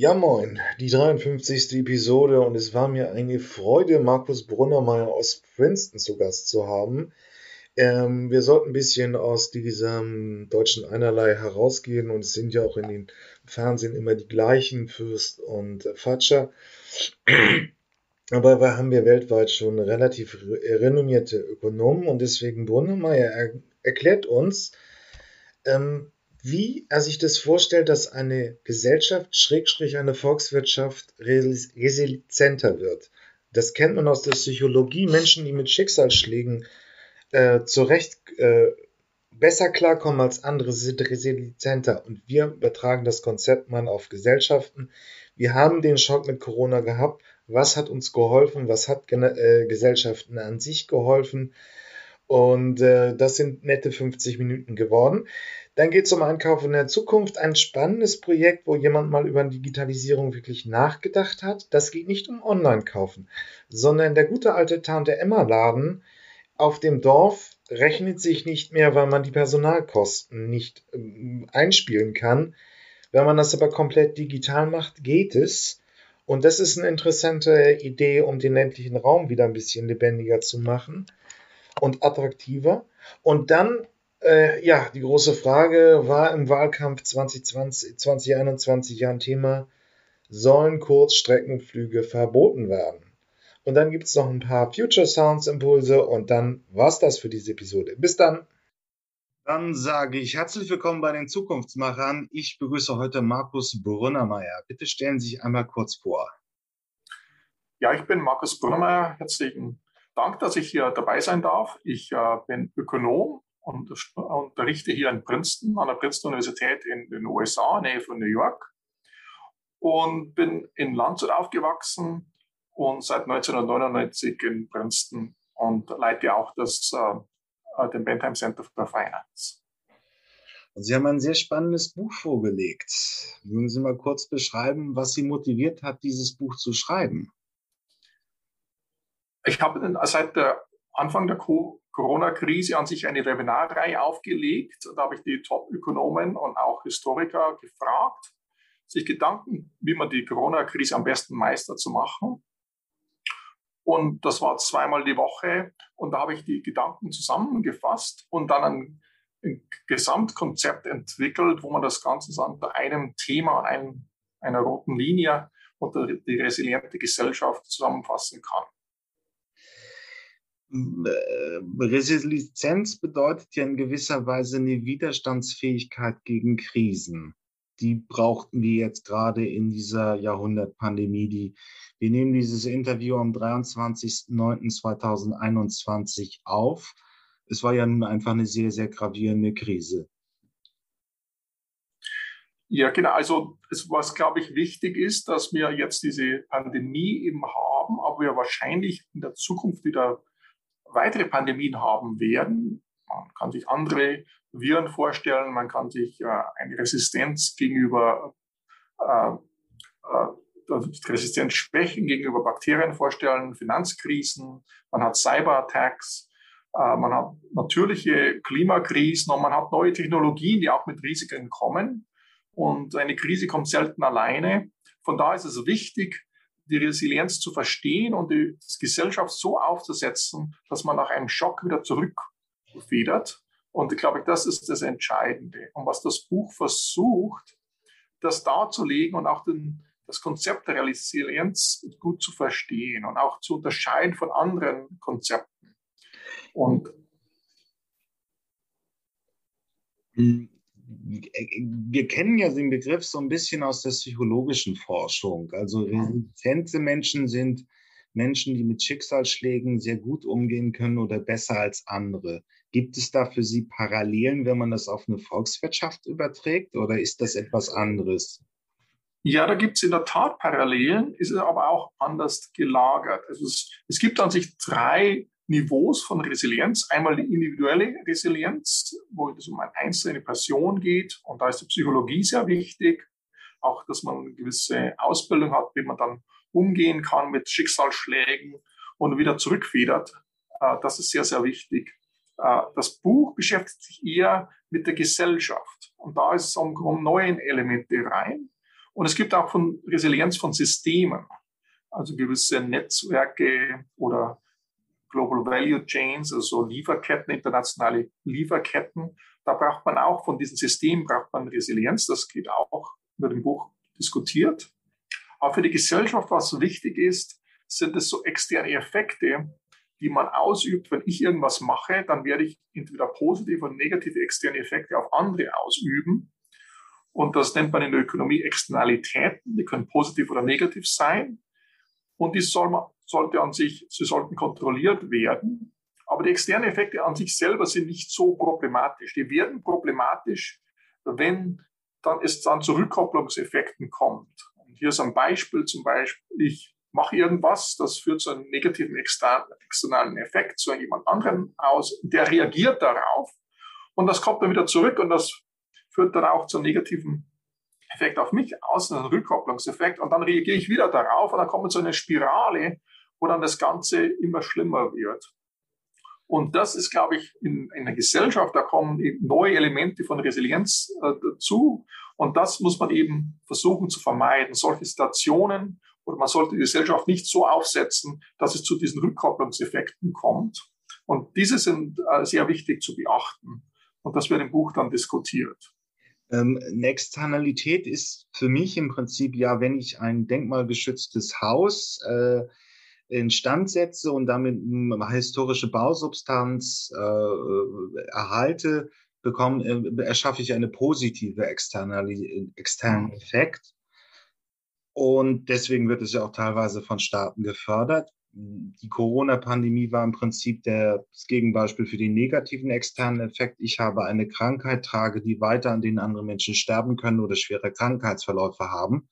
Ja, moin, die 53. Episode und es war mir eine Freude, Markus Brunnermeier aus Princeton zu Gast zu haben. Ähm, wir sollten ein bisschen aus diesem deutschen Einerlei herausgehen und es sind ja auch in den Fernsehen immer die gleichen, Fürst und Fatscher. Aber haben wir weltweit schon relativ renommierte Ökonomen und deswegen Brunnermeier er erklärt uns, ähm, wie er sich das vorstellt, dass eine Gesellschaft, Schrägstrich eine Volkswirtschaft resilienter wird. Das kennt man aus der Psychologie. Menschen, die mit Schicksalsschlägen äh, zurecht äh, besser klarkommen als andere, sind resilienter. Und wir übertragen das Konzept mal auf Gesellschaften. Wir haben den Schock mit Corona gehabt. Was hat uns geholfen? Was hat äh, Gesellschaften an sich geholfen? Und äh, das sind nette 50 Minuten geworden. Dann geht es um Einkauf in der Zukunft. Ein spannendes Projekt, wo jemand mal über Digitalisierung wirklich nachgedacht hat. Das geht nicht um Online-Kaufen, sondern der gute alte Tante Emma-Laden auf dem Dorf rechnet sich nicht mehr, weil man die Personalkosten nicht äh, einspielen kann. Wenn man das aber komplett digital macht, geht es. Und das ist eine interessante Idee, um den ländlichen Raum wieder ein bisschen lebendiger zu machen und attraktiver. Und dann äh, ja, die große Frage war im Wahlkampf 2020, 2021 ja ein Thema, sollen Kurzstreckenflüge verboten werden? Und dann gibt es noch ein paar Future Sounds Impulse und dann war's das für diese Episode. Bis dann! Dann sage ich herzlich willkommen bei den Zukunftsmachern. Ich begrüße heute Markus Brunnermeier. Bitte stellen Sie sich einmal kurz vor. Ja, ich bin Markus Brunnermeier. Herzlichen Dank, dass ich hier dabei sein darf. Ich äh, bin Ökonom und unterrichte hier in Princeton, an der Princeton Universität in den USA, Nähe von New York. Und bin in Landshut aufgewachsen und seit 1999 in Princeton und leite auch das, äh, den Bentheim Center for Finance. Sie haben ein sehr spannendes Buch vorgelegt. Mögen Sie mal kurz beschreiben, was Sie motiviert hat, dieses Buch zu schreiben? Ich habe seit der Anfang der Corona-Krise an sich eine Webinarreihe aufgelegt. Da habe ich die Top-Ökonomen und auch Historiker gefragt, sich Gedanken, wie man die Corona-Krise am besten meistert zu machen. Und das war zweimal die Woche. Und da habe ich die Gedanken zusammengefasst und dann ein, ein Gesamtkonzept entwickelt, wo man das Ganze unter einem Thema, einem, einer roten Linie unter die resiliente Gesellschaft zusammenfassen kann. Äh, Resilienz bedeutet ja in gewisser Weise eine Widerstandsfähigkeit gegen Krisen. Die brauchten wir jetzt gerade in dieser Jahrhundertpandemie. Die, wir nehmen dieses Interview am 23.09.2021 auf. Es war ja nun einfach eine sehr, sehr gravierende Krise. Ja, genau. Also was, glaube ich, wichtig ist, dass wir jetzt diese Pandemie eben haben, aber wir wahrscheinlich in der Zukunft wieder weitere Pandemien haben werden. Man kann sich andere Viren vorstellen, man kann sich äh, eine Resistenz gegenüber äh, äh, Resistenzschwächen gegenüber Bakterien vorstellen, Finanzkrisen, man hat Cyberattacks, äh, man hat natürliche Klimakrisen und man hat neue Technologien, die auch mit Risiken kommen. Und eine Krise kommt selten alleine. Von da ist es wichtig, die Resilienz zu verstehen und die Gesellschaft so aufzusetzen, dass man nach einem Schock wieder zurückfedert. Und ich glaube, das ist das Entscheidende. Und was das Buch versucht, das darzulegen und auch den, das Konzept der Resilienz gut zu verstehen und auch zu unterscheiden von anderen Konzepten. Und hm wir kennen ja den Begriff so ein bisschen aus der psychologischen Forschung. Also resistente Menschen sind Menschen, die mit Schicksalsschlägen sehr gut umgehen können oder besser als andere. Gibt es da für Sie Parallelen, wenn man das auf eine Volkswirtschaft überträgt oder ist das etwas anderes? Ja, da gibt es in der Tat Parallelen, ist aber auch anders gelagert. Also es, es gibt an sich drei Niveaus von Resilienz. Einmal die individuelle Resilienz, wo es um eine einzelne Person geht. Und da ist die Psychologie sehr wichtig. Auch, dass man eine gewisse Ausbildung hat, wie man dann umgehen kann mit Schicksalsschlägen und wieder zurückfedert. Äh, das ist sehr, sehr wichtig. Äh, das Buch beschäftigt sich eher mit der Gesellschaft. Und da ist es um, um neue Elemente rein. Und es gibt auch von Resilienz von Systemen, also gewisse Netzwerke oder Global Value Chains, also Lieferketten, internationale Lieferketten. Da braucht man auch von diesen Systemen braucht man Resilienz. Das geht auch über dem Buch diskutiert. Aber für die Gesellschaft, was wichtig ist, sind es so externe Effekte, die man ausübt. Wenn ich irgendwas mache, dann werde ich entweder positive oder negative externe Effekte auf andere ausüben. Und das nennt man in der Ökonomie Externalitäten. Die können positiv oder negativ sein. Und die soll man, sollte an sich, sie sollten kontrolliert werden. Aber die externen Effekte an sich selber sind nicht so problematisch. Die werden problematisch, wenn dann es dann zu Rückkopplungseffekten kommt. Und hier ist ein Beispiel, zum Beispiel, ich mache irgendwas, das führt zu einem negativen externalen Effekt zu jemand anderem aus, der reagiert darauf und das kommt dann wieder zurück und das führt dann auch zum negativen Effekt auf mich aus, ein Rückkopplungseffekt und dann reagiere ich wieder darauf und dann kommt so eine Spirale, wo dann das Ganze immer schlimmer wird. Und das ist, glaube ich, in, in der Gesellschaft, da kommen neue Elemente von Resilienz äh, dazu. Und das muss man eben versuchen zu vermeiden. Solche Situationen oder man sollte die Gesellschaft nicht so aufsetzen, dass es zu diesen Rückkopplungseffekten kommt. Und diese sind äh, sehr wichtig zu beachten. Und das wird im Buch dann diskutiert. Ähm, eine Externalität ist für mich im Prinzip ja, wenn ich ein denkmalgeschütztes Haus äh, instand setze und damit historische Bausubstanz äh, erhalte, bekomme, äh, erschaffe ich eine positive externe, externen Effekt. Und deswegen wird es ja auch teilweise von Staaten gefördert. Die Corona-Pandemie war im Prinzip der, das Gegenbeispiel für den negativen externen Effekt. Ich habe eine Krankheit, trage die weiter, an denen andere Menschen sterben können oder schwere Krankheitsverläufe haben.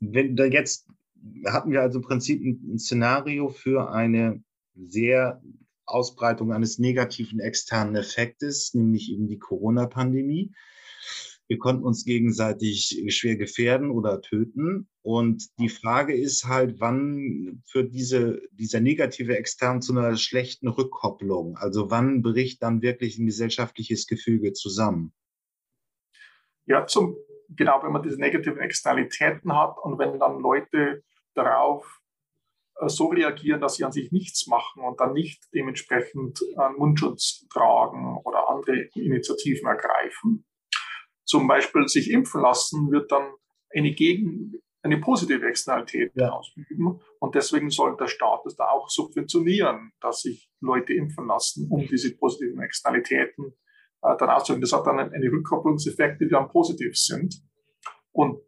Wenn da jetzt hatten wir also im Prinzip ein, Szenario für eine sehr Ausbreitung eines negativen externen Effektes, nämlich eben die Corona-Pandemie. Wir konnten uns gegenseitig schwer gefährden oder töten. Und die Frage ist halt, wann führt diese, dieser negative Extern zu einer schlechten Rückkopplung? Also wann bricht dann wirklich ein gesellschaftliches Gefüge zusammen? Ja, zum, genau, wenn man diese negativen Externalitäten hat und wenn dann Leute darauf äh, so reagieren, dass sie an sich nichts machen und dann nicht dementsprechend einen Mundschutz tragen oder andere Initiativen ergreifen. Zum Beispiel sich impfen lassen wird dann eine Gegen, eine positive Externalität ja. ausüben. Und deswegen soll der Staat es da auch subventionieren, dass sich Leute impfen lassen, um diese positiven Externalitäten äh, dann auszuüben. Das hat dann eine Rückkopplungseffekte, die dann positiv sind. Und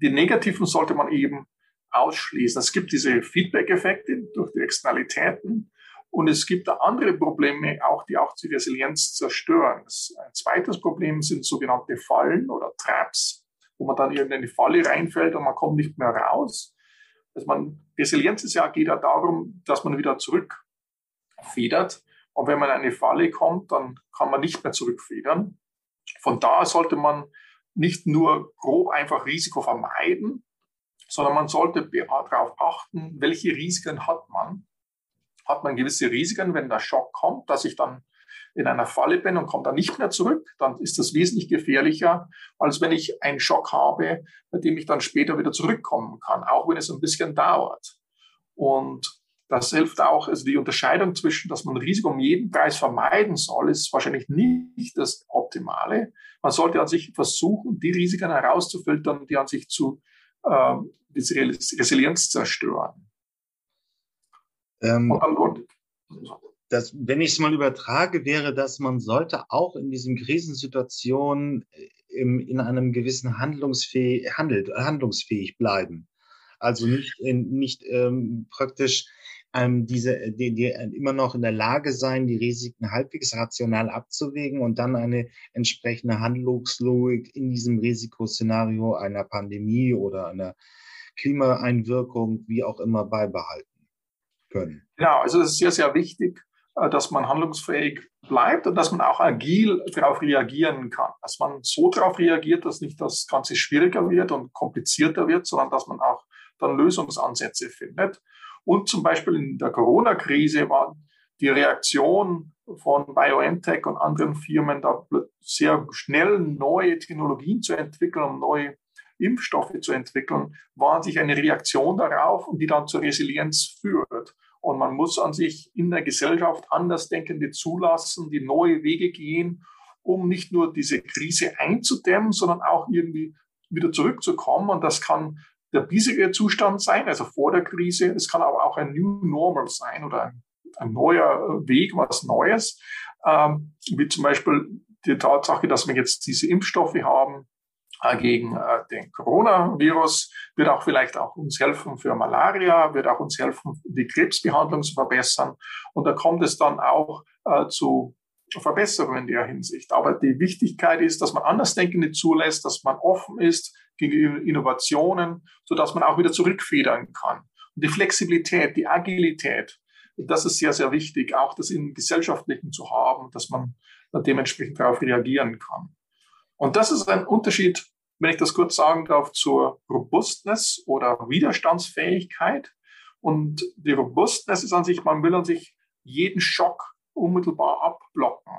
die negativen sollte man eben ausschließen. Es gibt diese Feedback-Effekte durch die Externalitäten und es gibt da andere Probleme, auch die auch die Resilienz zerstören. ein zweites Problem sind sogenannte Fallen oder Traps, wo man dann in eine Falle reinfällt und man kommt nicht mehr raus. Also man, Resilienz ist ja, geht ja darum, dass man wieder zurückfedert. Und wenn man in eine Falle kommt, dann kann man nicht mehr zurückfedern. Von da sollte man nicht nur grob einfach Risiko vermeiden, sondern man sollte darauf achten, welche Risiken hat man. Hat man gewisse Risiken, wenn der Schock kommt, dass ich dann in einer Falle bin und komme dann nicht mehr zurück, dann ist das wesentlich gefährlicher, als wenn ich einen Schock habe, bei dem ich dann später wieder zurückkommen kann, auch wenn es ein bisschen dauert. Und das hilft auch, also die Unterscheidung zwischen, dass man Risiko um jeden Preis vermeiden soll, ist wahrscheinlich nicht das Optimale. Man sollte an sich versuchen, die Risiken herauszufiltern, die an sich zu äh, diese Resilienz zerstören. Ähm, das, wenn ich es mal übertrage, wäre, dass man sollte auch in diesen Krisensituationen äh, im, in einem gewissen handlungsfähig, handelt, handlungsfähig bleiben. Also nicht, in, nicht ähm, praktisch ähm, diese, die, die immer noch in der Lage sein, die Risiken halbwegs rational abzuwägen und dann eine entsprechende Handlungslogik in diesem Risikoszenario einer Pandemie oder einer Klimaeinwirkung, wie auch immer, beibehalten können. Genau, also es ist sehr, sehr wichtig, äh, dass man handlungsfähig bleibt und dass man auch agil darauf reagieren kann. Dass man so darauf reagiert, dass nicht das Ganze schwieriger wird und komplizierter wird, sondern dass man auch dann Lösungsansätze findet. Und zum Beispiel in der Corona-Krise war die Reaktion von BioNTech und anderen Firmen da sehr schnell neue Technologien zu entwickeln, um neue Impfstoffe zu entwickeln, war sich eine Reaktion darauf und die dann zur Resilienz führt. Und man muss an sich in der Gesellschaft Andersdenkende zulassen, die neue Wege gehen, um nicht nur diese Krise einzudämmen, sondern auch irgendwie wieder zurückzukommen. Und das kann der bisherige Zustand sein, also vor der Krise. Es kann aber auch ein New Normal sein oder ein, ein neuer Weg, was Neues. Ähm, wie zum Beispiel die Tatsache, dass wir jetzt diese Impfstoffe haben gegen äh, den Coronavirus, wird auch vielleicht auch uns helfen für Malaria, wird auch uns helfen, die Krebsbehandlung zu verbessern. Und da kommt es dann auch äh, zu Verbesserungen in der Hinsicht. Aber die Wichtigkeit ist, dass man Andersdenkende zulässt, dass man offen ist gegenüber Innovationen, sodass man auch wieder zurückfedern kann. Und die Flexibilität, die Agilität, das ist sehr, sehr wichtig, auch das im Gesellschaftlichen zu haben, dass man dementsprechend darauf reagieren kann. Und das ist ein Unterschied, wenn ich das kurz sagen darf, zur Robustness oder Widerstandsfähigkeit. Und die Robustness ist an sich, man will an sich jeden Schock unmittelbar abblocken.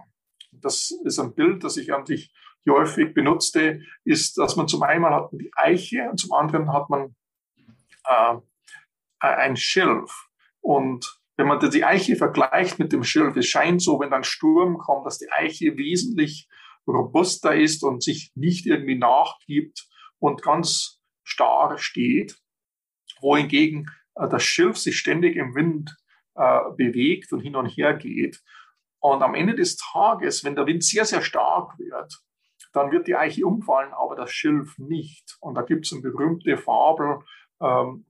Das ist ein Bild, das ich an sich häufig benutzte, ist, dass man zum einen hat die Eiche und zum anderen hat man äh, ein Schilf. Und wenn man die Eiche vergleicht mit dem Schilf, es scheint so, wenn dann Sturm kommt, dass die Eiche wesentlich robuster ist und sich nicht irgendwie nachgibt und ganz starr steht, wohingegen äh, das Schilf sich ständig im Wind äh, bewegt und hin und her geht. Und am Ende des Tages, wenn der Wind sehr, sehr stark wird, dann wird die Eiche umfallen, aber das Schilf nicht. Und da gibt es eine berühmte Fabel ähm,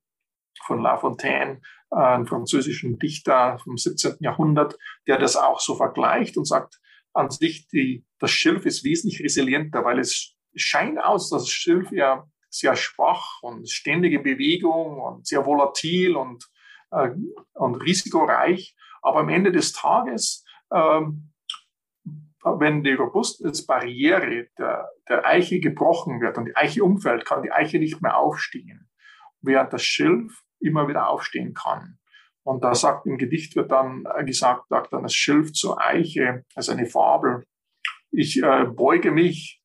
von La Fontaine, äh, einem französischen Dichter vom 17. Jahrhundert, der das auch so vergleicht und sagt, an sich, die, das Schilf ist wesentlich resilienter, weil es scheint aus, dass das Schilf ja sehr schwach und ständige Bewegung und sehr volatil und, äh, und risikoreich. Aber am Ende des Tages ähm, wenn die Robustness-Barriere der, der Eiche gebrochen wird und die Eiche umfällt, kann die Eiche nicht mehr aufstehen, während das Schilf immer wieder aufstehen kann. Und da sagt im Gedicht wird dann gesagt, sagt dann das Schilf zur Eiche, also eine Fabel. Ich äh, beuge mich,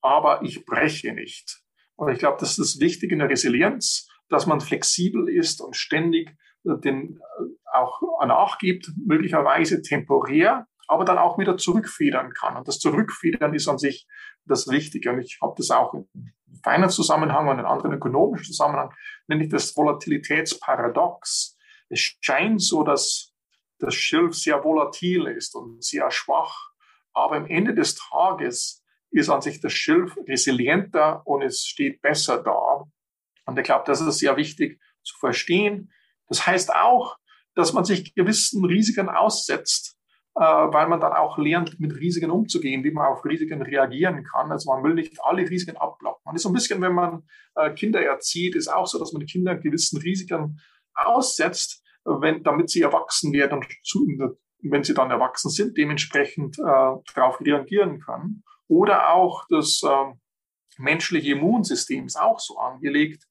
aber ich breche nicht. Und ich glaube, das ist wichtig in der Resilienz, dass man flexibel ist und ständig den äh, auch nachgibt, möglicherweise temporär, aber dann auch wieder zurückfedern kann. Und das Zurückfedern ist an sich das Wichtige. Und ich habe das auch im Finance-Zusammenhang und in anderen ökonomischen Zusammenhang, nenne ich das Volatilitätsparadox. Es scheint so, dass das Schilf sehr volatil ist und sehr schwach. Aber am Ende des Tages ist an sich das Schilf resilienter und es steht besser da. Und ich glaube, das ist sehr wichtig zu verstehen. Das heißt auch, dass man sich gewissen Risiken aussetzt, äh, weil man dann auch lernt, mit Risiken umzugehen, wie man auf Risiken reagieren kann. Also man will nicht alle Risiken abblocken. Man ist so ein bisschen, wenn man äh, Kinder erzieht, ist auch so, dass man die Kinder gewissen Risiken aussetzt, wenn, damit sie erwachsen werden und wenn sie dann erwachsen sind, dementsprechend äh, darauf reagieren können. Oder auch das äh, menschliche Immunsystem ist auch so angelegt,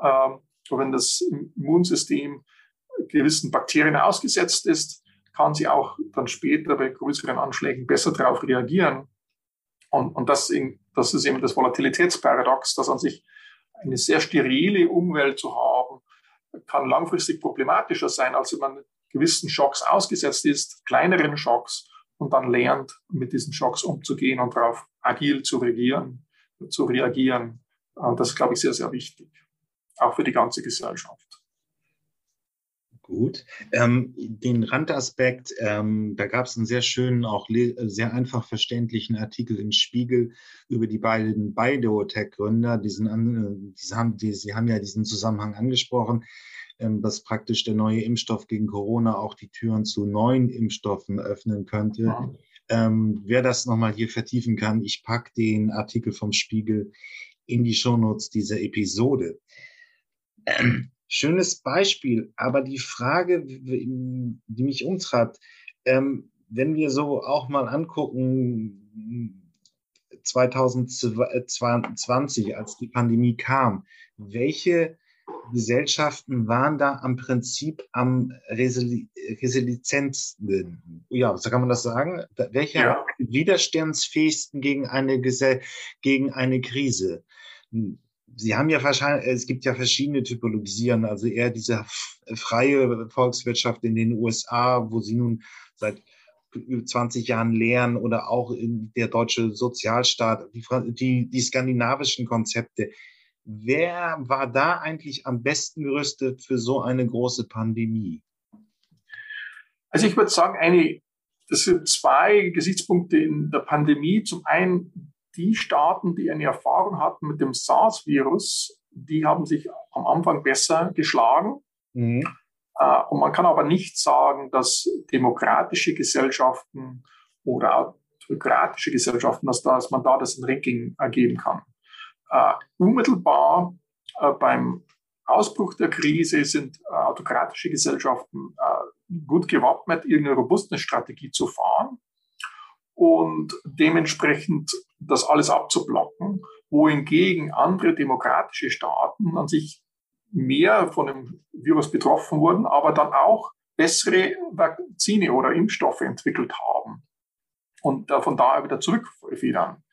äh, wenn das Immunsystem gewissen Bakterien ausgesetzt ist, kann sie auch dann später bei größeren Anschlägen besser darauf reagieren. Und, und das, in, das ist eben das Volatilitätsparadox, dass an sich eine sehr sterile Umwelt zu haben, kann langfristig problematischer sein, als wenn man gewissen Schocks ausgesetzt ist, kleineren Schocks, und dann lernt, mit diesen Schocks umzugehen und darauf agil zu reagieren, zu reagieren. Und das ist, glaube ich, sehr, sehr wichtig auch für die ganze Gesellschaft. Gut. Ähm, den Randaspekt, ähm, da gab es einen sehr schönen, auch sehr einfach verständlichen Artikel im Spiegel über die beiden Biotech-Gründer. Diesen, äh, die haben, die, sie haben ja diesen Zusammenhang angesprochen, ähm, dass praktisch der neue Impfstoff gegen Corona auch die Türen zu neuen Impfstoffen öffnen könnte. Ja. Ähm, wer das nochmal hier vertiefen kann, ich packe den Artikel vom Spiegel in die Shownotes dieser Episode. Schönes Beispiel, aber die Frage, die mich umtreibt, ähm, wenn wir so auch mal angucken, 2020, als die Pandemie kam, welche Gesellschaften waren da am Prinzip am resilienzsten? Ja, so kann man das sagen? Welche ja. widerstandsfähigsten gegen eine, gegen eine Krise? Sie haben ja wahrscheinlich, es gibt ja verschiedene Typologien, also eher diese freie Volkswirtschaft in den USA, wo Sie nun seit 20 Jahren lehren oder auch in der deutsche Sozialstaat, die, die, die skandinavischen Konzepte. Wer war da eigentlich am besten gerüstet für so eine große Pandemie? Also ich würde sagen, eine, das sind zwei Gesichtspunkte in der Pandemie. Zum einen die Staaten, die eine Erfahrung hatten mit dem SARS-Virus, die haben sich am Anfang besser geschlagen. Mhm. Äh, und man kann aber nicht sagen, dass demokratische Gesellschaften oder autokratische Gesellschaften, dass, dass man da das Ranking ergeben kann. Uh, unmittelbar uh, beim Ausbruch der Krise sind uh, autokratische Gesellschaften gut gewappnet, irgendeine robuste Strategie zu fahren und dementsprechend das alles abzublocken, wohingegen andere demokratische Staaten an sich mehr von dem Virus betroffen wurden, aber dann auch bessere Vakzine oder Impfstoffe entwickelt haben und von daher wieder zurückfedern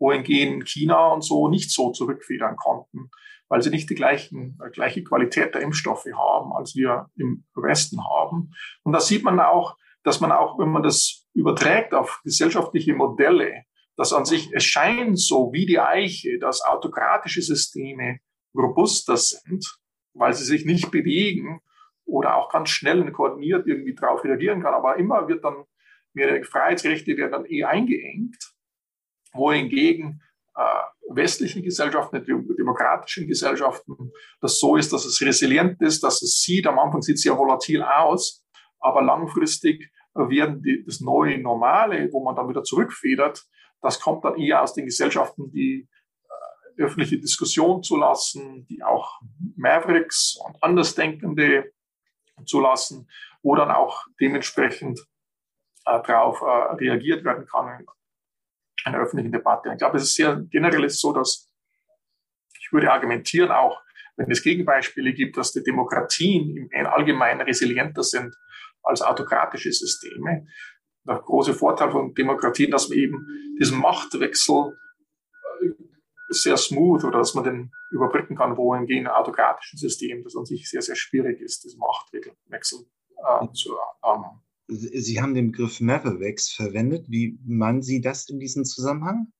wohingegen China und so nicht so zurückfedern konnten, weil sie nicht die gleichen, gleiche Qualität der Impfstoffe haben, als wir im Westen haben. Und da sieht man auch, dass man auch, wenn man das überträgt auf gesellschaftliche Modelle, dass an sich, es scheint so wie die Eiche, dass autokratische Systeme robuster sind, weil sie sich nicht bewegen oder auch ganz schnell und koordiniert irgendwie darauf reagieren kann. Aber immer wird dann, Freiheitsrechte werden dann eh eingeengt wohingegen äh, westlichen Gesellschaften, demokratischen Gesellschaften, das so ist, dass es resilient ist, dass es sieht, am Anfang sieht es sehr volatil aus, aber langfristig werden die, das neue Normale, wo man dann wieder zurückfedert, das kommt dann eher aus den Gesellschaften, die äh, öffentliche Diskussion zulassen, die auch Mavericks und Andersdenkende zulassen, wo dann auch dementsprechend äh, darauf äh, reagiert werden kann einer öffentlichen Debatte. Ich glaube, es ist sehr generell so, dass ich würde argumentieren, auch wenn es Gegenbeispiele gibt, dass die Demokratien im Allgemeinen resilienter sind als autokratische Systeme. Der große Vorteil von Demokratien, dass man eben diesen Machtwechsel äh, sehr smooth oder dass man den überbrücken kann, wohingegen in autokratischen Systemen das an sich sehr, sehr schwierig ist, diesen Machtwechsel äh, zu ähm, Sie haben den Begriff Mavericks verwendet. Wie meinen Sie das in diesem Zusammenhang?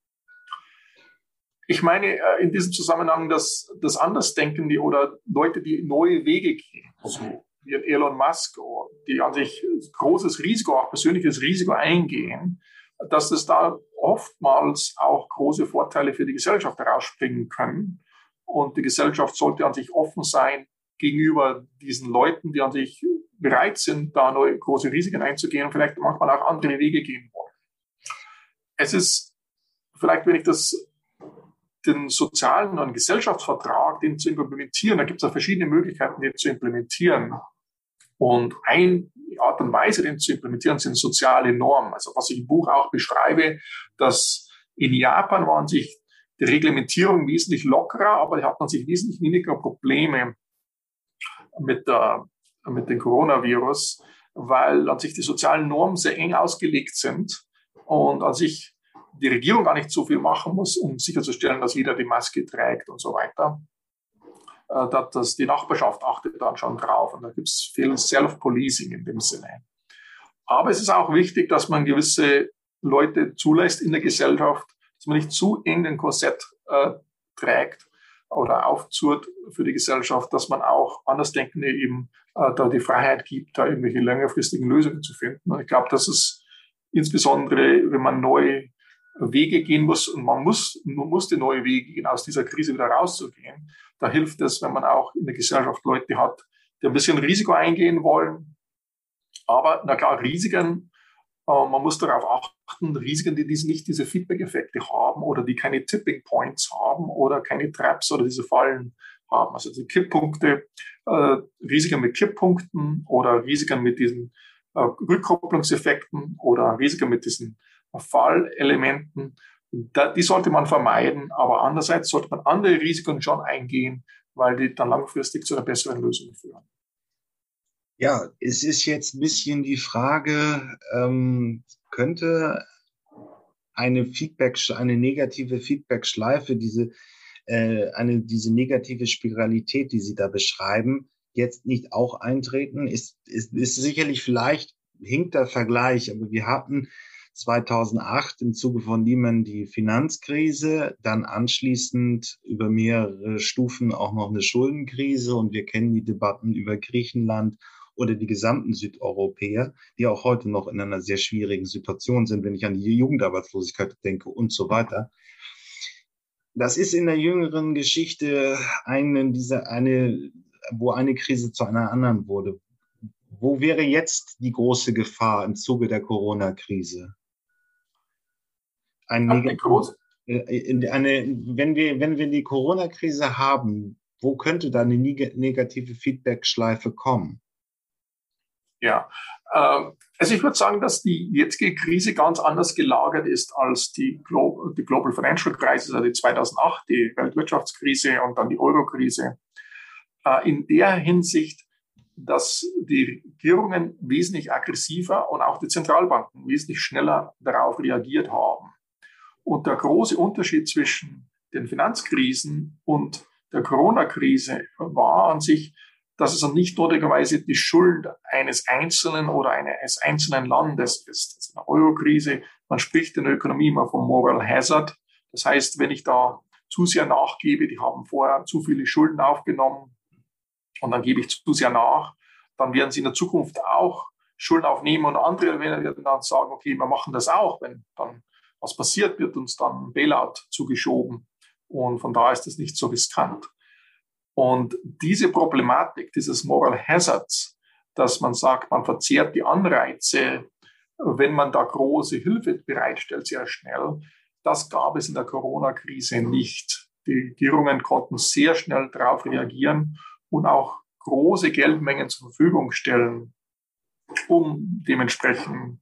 Ich meine äh, in diesem Zusammenhang, dass das Andersdenkende oder Leute, die neue Wege gehen, so wie Elon Musk, die an sich großes Risiko, auch persönliches Risiko eingehen, dass es da oftmals auch große Vorteile für die Gesellschaft herausspringen können. Und die Gesellschaft sollte an sich offen sein gegenüber diesen Leuten, die an sich bereit sind, da neue große Risiken einzugehen und vielleicht manchmal auch andere Wege gehen wollen. Es ist vielleicht, wenn ich das den sozialen und Gesellschaftsvertrag, den zu implementieren, da gibt es ja verschiedene Möglichkeiten, den zu implementieren. Und eine Art und Weise, den zu implementieren, sind soziale Normen. Also was ich im Buch auch beschreibe, dass in Japan waren sich die Reglementierung wesentlich lockerer, aber hat man sich wesentlich weniger Probleme mit der mit dem Coronavirus, weil an sich die sozialen Normen sehr eng ausgelegt sind und an sich die Regierung gar nicht so viel machen muss, um sicherzustellen, dass jeder die Maske trägt und so weiter. Äh, dass die Nachbarschaft achtet dann schon drauf und da gibt es viel Self-Policing in dem Sinne. Aber es ist auch wichtig, dass man gewisse Leute zulässt in der Gesellschaft, dass man nicht zu eng den Korsett äh, trägt oder aufzurt für die Gesellschaft, dass man auch Andersdenkende eben äh, da die Freiheit gibt, da irgendwelche längerfristigen Lösungen zu finden. Und ich glaube, dass es insbesondere, wenn man neue Wege gehen muss, und man muss, man musste neue Wege gehen, aus dieser Krise wieder rauszugehen, da hilft es, wenn man auch in der Gesellschaft Leute hat, die ein bisschen Risiko eingehen wollen. Aber na klar, Risiken, äh, man muss darauf achten, Risiken, die diese, nicht diese Feedback-Effekte haben oder die keine Tipping Points haben oder keine Traps oder diese Fallen haben. Also die Kipppunkte, äh, Risiken mit Kipppunkten oder Risiken mit diesen äh, Rückkopplungseffekten oder Risiken mit diesen Fallelementen, die sollte man vermeiden. Aber andererseits sollte man andere Risiken schon eingehen, weil die dann langfristig zu einer besseren Lösung führen. Ja, es ist jetzt ein bisschen die Frage, ähm, könnte eine Feedback, eine negative Feedback-Schleife, diese äh, eine, diese negative Spiralität, die Sie da beschreiben, jetzt nicht auch eintreten? Ist, ist, ist sicherlich vielleicht hinkt der Vergleich, aber wir hatten 2008 im Zuge von Lehman die Finanzkrise, dann anschließend über mehrere Stufen auch noch eine Schuldenkrise und wir kennen die Debatten über Griechenland oder die gesamten Südeuropäer, die auch heute noch in einer sehr schwierigen Situation sind, wenn ich an die Jugendarbeitslosigkeit denke und so weiter. Das ist in der jüngeren Geschichte eine, diese, eine, wo eine Krise zu einer anderen wurde. Wo wäre jetzt die große Gefahr im Zuge der Corona-Krise? Ein eine, äh, eine, wenn, wir, wenn wir die Corona-Krise haben, wo könnte da eine negative Feedback-Schleife kommen? Ja, äh, also ich würde sagen, dass die jetzige Krise ganz anders gelagert ist als die, Glo die Global Financial Crisis, also die 2008, die Weltwirtschaftskrise und dann die Euro-Krise. Äh, in der Hinsicht, dass die Regierungen wesentlich aggressiver und auch die Zentralbanken wesentlich schneller darauf reagiert haben. Und der große Unterschied zwischen den Finanzkrisen und der Corona-Krise war an sich, dass es nicht notwendigerweise die Schuld eines Einzelnen oder eines einzelnen Landes ist. Das ist eine Euro-Krise. Man spricht in der Ökonomie immer vom Moral Hazard. Das heißt, wenn ich da zu sehr nachgebe, die haben vorher zu viele Schulden aufgenommen, und dann gebe ich zu sehr nach, dann werden sie in der Zukunft auch Schulden aufnehmen und andere werden dann sagen, okay, wir machen das auch. Wenn dann was passiert, wird uns dann ein Bailout zugeschoben. Und von daher ist das nicht so riskant. Und diese Problematik dieses Moral Hazards, dass man sagt, man verzehrt die Anreize, wenn man da große Hilfe bereitstellt, sehr schnell, das gab es in der Corona-Krise nicht. Die Regierungen konnten sehr schnell darauf reagieren und auch große Geldmengen zur Verfügung stellen, um dementsprechend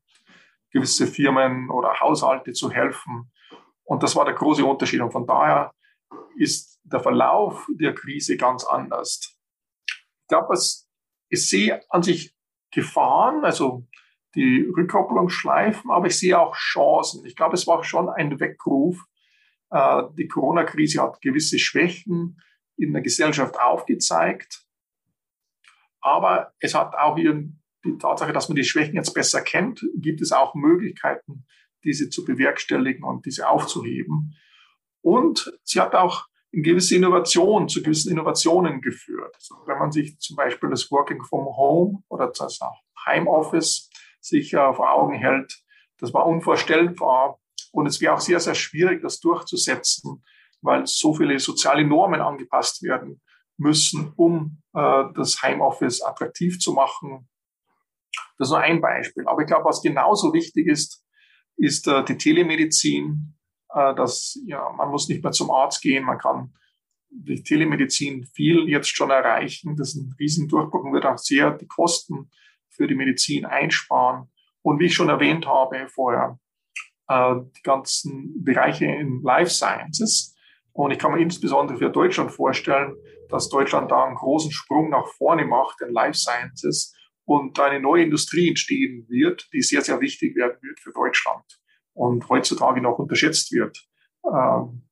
gewisse Firmen oder Haushalte zu helfen. Und das war der große Unterschied. Und von daher ist der Verlauf der Krise ganz anders. Ich glaube, ich sehe an sich Gefahren, also die Rückkopplungsschleifen, aber ich sehe auch Chancen. Ich glaube, es war schon ein Weckruf. Äh, die Corona-Krise hat gewisse Schwächen in der Gesellschaft aufgezeigt. Aber es hat auch die Tatsache, dass man die Schwächen jetzt besser kennt, gibt es auch Möglichkeiten, diese zu bewerkstelligen und diese aufzuheben. Und sie hat auch in gewisse Innovationen, zu gewissen Innovationen geführt. Also wenn man sich zum Beispiel das Working from Home oder das Heimoffice sich vor Augen hält, das war unvorstellbar. Und es wäre auch sehr, sehr schwierig, das durchzusetzen, weil so viele soziale Normen angepasst werden müssen, um äh, das Heimoffice attraktiv zu machen. Das ist nur ein Beispiel. Aber ich glaube, was genauso wichtig ist, ist äh, die Telemedizin. Äh, dass ja, man muss nicht mehr zum Arzt gehen, man kann die Telemedizin viel jetzt schon erreichen. Das ist ein Riesendurchbruch und wird auch sehr die Kosten für die Medizin einsparen. Und wie ich schon erwähnt habe vorher, äh, die ganzen Bereiche in Life Sciences, und ich kann mir insbesondere für Deutschland vorstellen, dass Deutschland da einen großen Sprung nach vorne macht in Life Sciences und eine neue Industrie entstehen wird, die sehr, sehr wichtig werden wird für Deutschland und heutzutage noch unterschätzt wird. Ähm,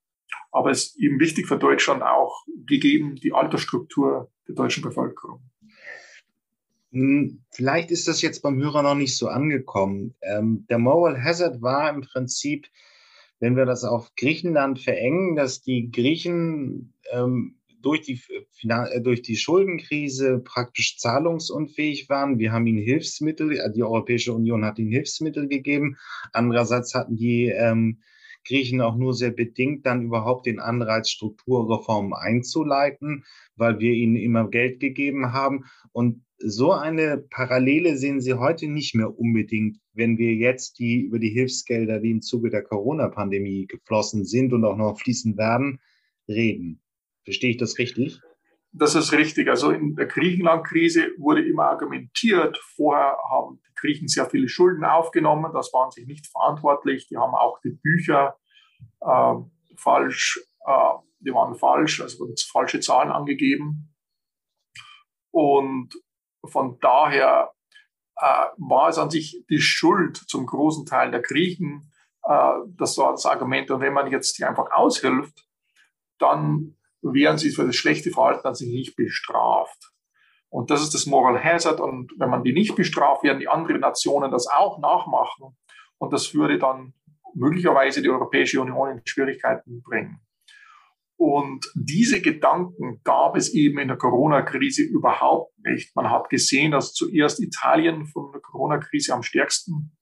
aber es ist eben wichtig für Deutschland auch, gegeben die Altersstruktur der deutschen Bevölkerung. Hm, vielleicht ist das jetzt beim Hörer noch nicht so angekommen. Ähm, der Moral Hazard war im Prinzip wenn wir das auf Griechenland verengen, dass die Griechen ähm, durch, die, äh, durch die Schuldenkrise praktisch zahlungsunfähig waren. Wir haben ihnen Hilfsmittel, äh, die Europäische Union hat ihnen Hilfsmittel gegeben. Andererseits hatten die ähm, Griechen auch nur sehr bedingt dann überhaupt den Anreiz, Strukturreformen einzuleiten, weil wir ihnen immer Geld gegeben haben. Und so eine Parallele sehen Sie heute nicht mehr unbedingt, wenn wir jetzt die über die Hilfsgelder, die im Zuge der Corona-Pandemie geflossen sind und auch noch fließen werden, reden. Verstehe ich das richtig? Das ist richtig. Also in der Griechenland-Krise wurde immer argumentiert, vorher haben die Griechen sehr viele Schulden aufgenommen, das waren sie nicht verantwortlich, die haben auch die Bücher äh, falsch, äh, die waren falsch, also wurden falsche Zahlen angegeben. Und von daher äh, war es an sich die Schuld zum großen Teil der Griechen. Äh, das war das Argument. Und wenn man jetzt hier einfach aushilft, dann werden sie für das schlechte Verhalten an sich nicht bestraft. Und das ist das Moral Hazard. Und wenn man die nicht bestraft, werden die anderen Nationen das auch nachmachen. Und das würde dann möglicherweise die Europäische Union in Schwierigkeiten bringen. Und diese Gedanken gab es eben in der Corona-Krise überhaupt nicht. Man hat gesehen, dass zuerst Italien von der Corona-Krise am stärksten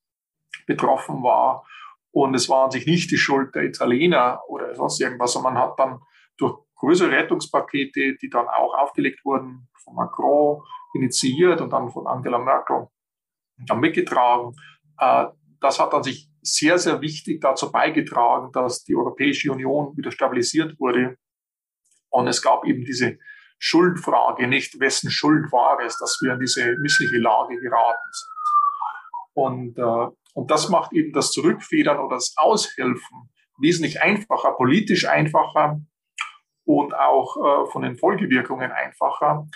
betroffen war. Und es war an sich nicht die Schuld der Italiener oder sonst irgendwas, sondern man hat dann durch größere Rettungspakete, die dann auch aufgelegt wurden, von Macron initiiert und dann von Angela Merkel dann mitgetragen. Äh, das hat an sich sehr, sehr wichtig dazu beigetragen, dass die Europäische Union wieder stabilisiert wurde. Und es gab eben diese Schuldfrage, nicht wessen Schuld war es, dass wir in diese missliche Lage geraten sind. Und, äh, und das macht eben das Zurückfedern oder das Aushelfen wesentlich einfacher, politisch einfacher und auch äh, von den Folgewirkungen einfacher.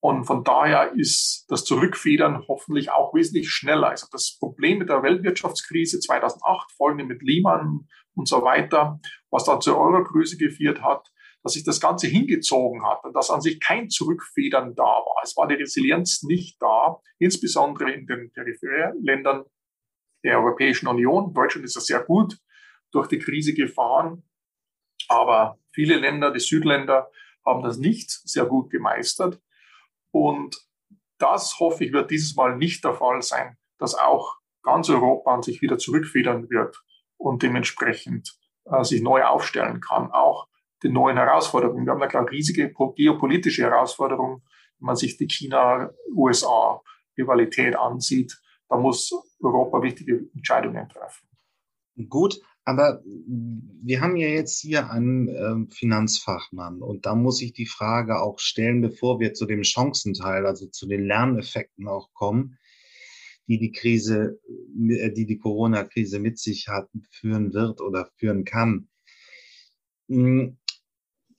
Und von daher ist das Zurückfedern hoffentlich auch wesentlich schneller. Also das Problem mit der Weltwirtschaftskrise 2008, folgende mit Lehman und so weiter, was dann zur Euro-Krise geführt hat, dass sich das Ganze hingezogen hat und dass an sich kein Zurückfedern da war. Es war die Resilienz nicht da, insbesondere in den Peripherländern der Europäischen Union. Deutschland ist ja sehr gut durch die Krise gefahren, aber viele Länder, die Südländer, haben das nicht sehr gut gemeistert. Und das hoffe ich, wird dieses Mal nicht der Fall sein, dass auch ganz Europa sich wieder zurückfedern wird und dementsprechend äh, sich neu aufstellen kann, auch den neuen Herausforderungen. Wir haben da klar riesige geopolitische Herausforderungen, wenn man sich die China-USA-Rivalität ansieht. Da muss Europa wichtige Entscheidungen treffen. Gut, aber wir haben ja jetzt hier einen äh, Finanzfachmann und da muss ich die Frage auch stellen, bevor wir zu dem Chancenteil, also zu den Lerneffekten auch kommen, die die Krise, äh, die die Corona-Krise mit sich hat, führen wird oder führen kann. Hm,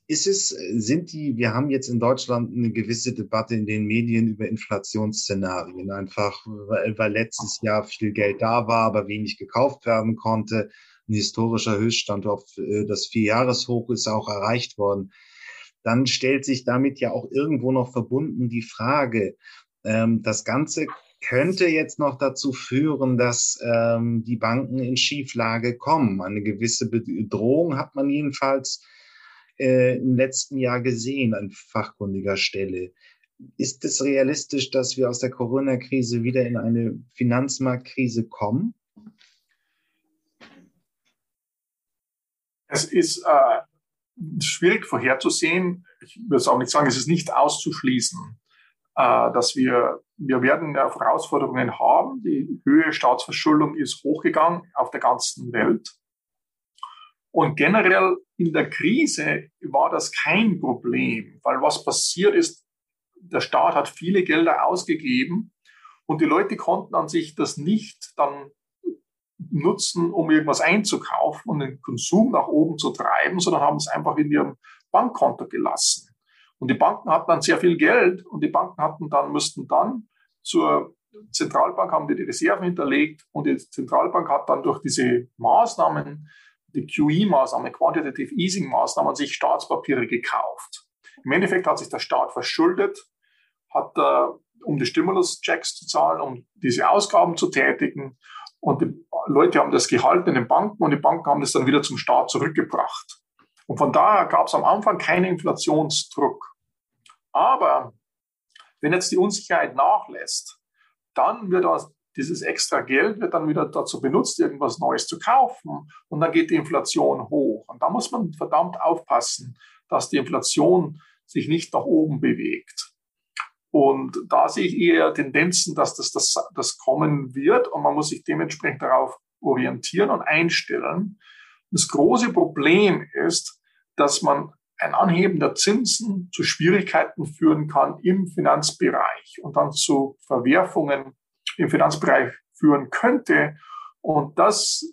ist es, sind die, wir haben jetzt in Deutschland eine gewisse Debatte in den Medien über Inflationsszenarien, einfach weil letztes Jahr viel Geld da war, aber wenig gekauft werden konnte ein historischer Höchststand auf äh, das Vierjahreshoch ist auch erreicht worden. Dann stellt sich damit ja auch irgendwo noch verbunden die Frage, ähm, das Ganze könnte jetzt noch dazu führen, dass ähm, die Banken in Schieflage kommen. Eine gewisse Bedrohung hat man jedenfalls äh, im letzten Jahr gesehen an fachkundiger Stelle. Ist es realistisch, dass wir aus der Corona-Krise wieder in eine Finanzmarktkrise kommen? Es ist äh, schwierig vorherzusehen. Ich würde auch nicht sagen, es ist nicht auszuschließen, äh, dass wir, wir werden ja Herausforderungen haben. Die Höhe Staatsverschuldung ist hochgegangen auf der ganzen Welt. Und generell in der Krise war das kein Problem, weil was passiert ist, der Staat hat viele Gelder ausgegeben und die Leute konnten an sich das nicht dann nutzen, um irgendwas einzukaufen und den Konsum nach oben zu treiben, sondern haben es einfach in ihrem Bankkonto gelassen. Und die Banken hatten dann sehr viel Geld und die Banken hatten dann, müssten dann zur Zentralbank haben die die Reserven hinterlegt und die Zentralbank hat dann durch diese Maßnahmen, die QE-Maßnahmen, Quantitative Easing-Maßnahmen, sich Staatspapiere gekauft. Im Endeffekt hat sich der Staat verschuldet, hat, äh, um die Stimulus-Checks zu zahlen, um diese Ausgaben zu tätigen und die Leute haben das gehalten in den Banken und die Banken haben das dann wieder zum Staat zurückgebracht. Und von daher gab es am Anfang keinen Inflationsdruck. Aber wenn jetzt die Unsicherheit nachlässt, dann wird das, dieses extra Geld wird dann wieder dazu benutzt, irgendwas Neues zu kaufen. Und dann geht die Inflation hoch. Und da muss man verdammt aufpassen, dass die Inflation sich nicht nach oben bewegt. Und da sehe ich eher Tendenzen, dass das, das, das kommen wird und man muss sich dementsprechend darauf orientieren und einstellen. Das große Problem ist, dass man ein Anheben der Zinsen zu Schwierigkeiten führen kann im Finanzbereich und dann zu Verwerfungen im Finanzbereich führen könnte und dass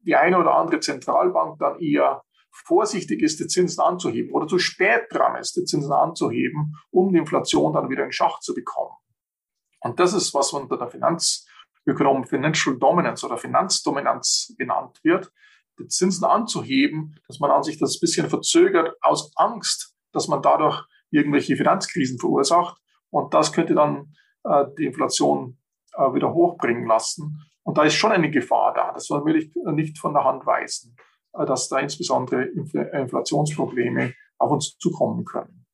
die eine oder andere Zentralbank dann eher vorsichtig ist, die Zinsen anzuheben oder zu spät dran ist, die Zinsen anzuheben, um die Inflation dann wieder in Schach zu bekommen. Und das ist, was unter der Finanzökonom Financial Dominance oder Finanzdominanz genannt wird, die Zinsen anzuheben, dass man an sich das bisschen verzögert aus Angst, dass man dadurch irgendwelche Finanzkrisen verursacht. Und das könnte dann äh, die Inflation äh, wieder hochbringen lassen. Und da ist schon eine Gefahr da. Das will ich nicht von der Hand weisen, dass da insbesondere Inflationsprobleme auf uns zukommen können.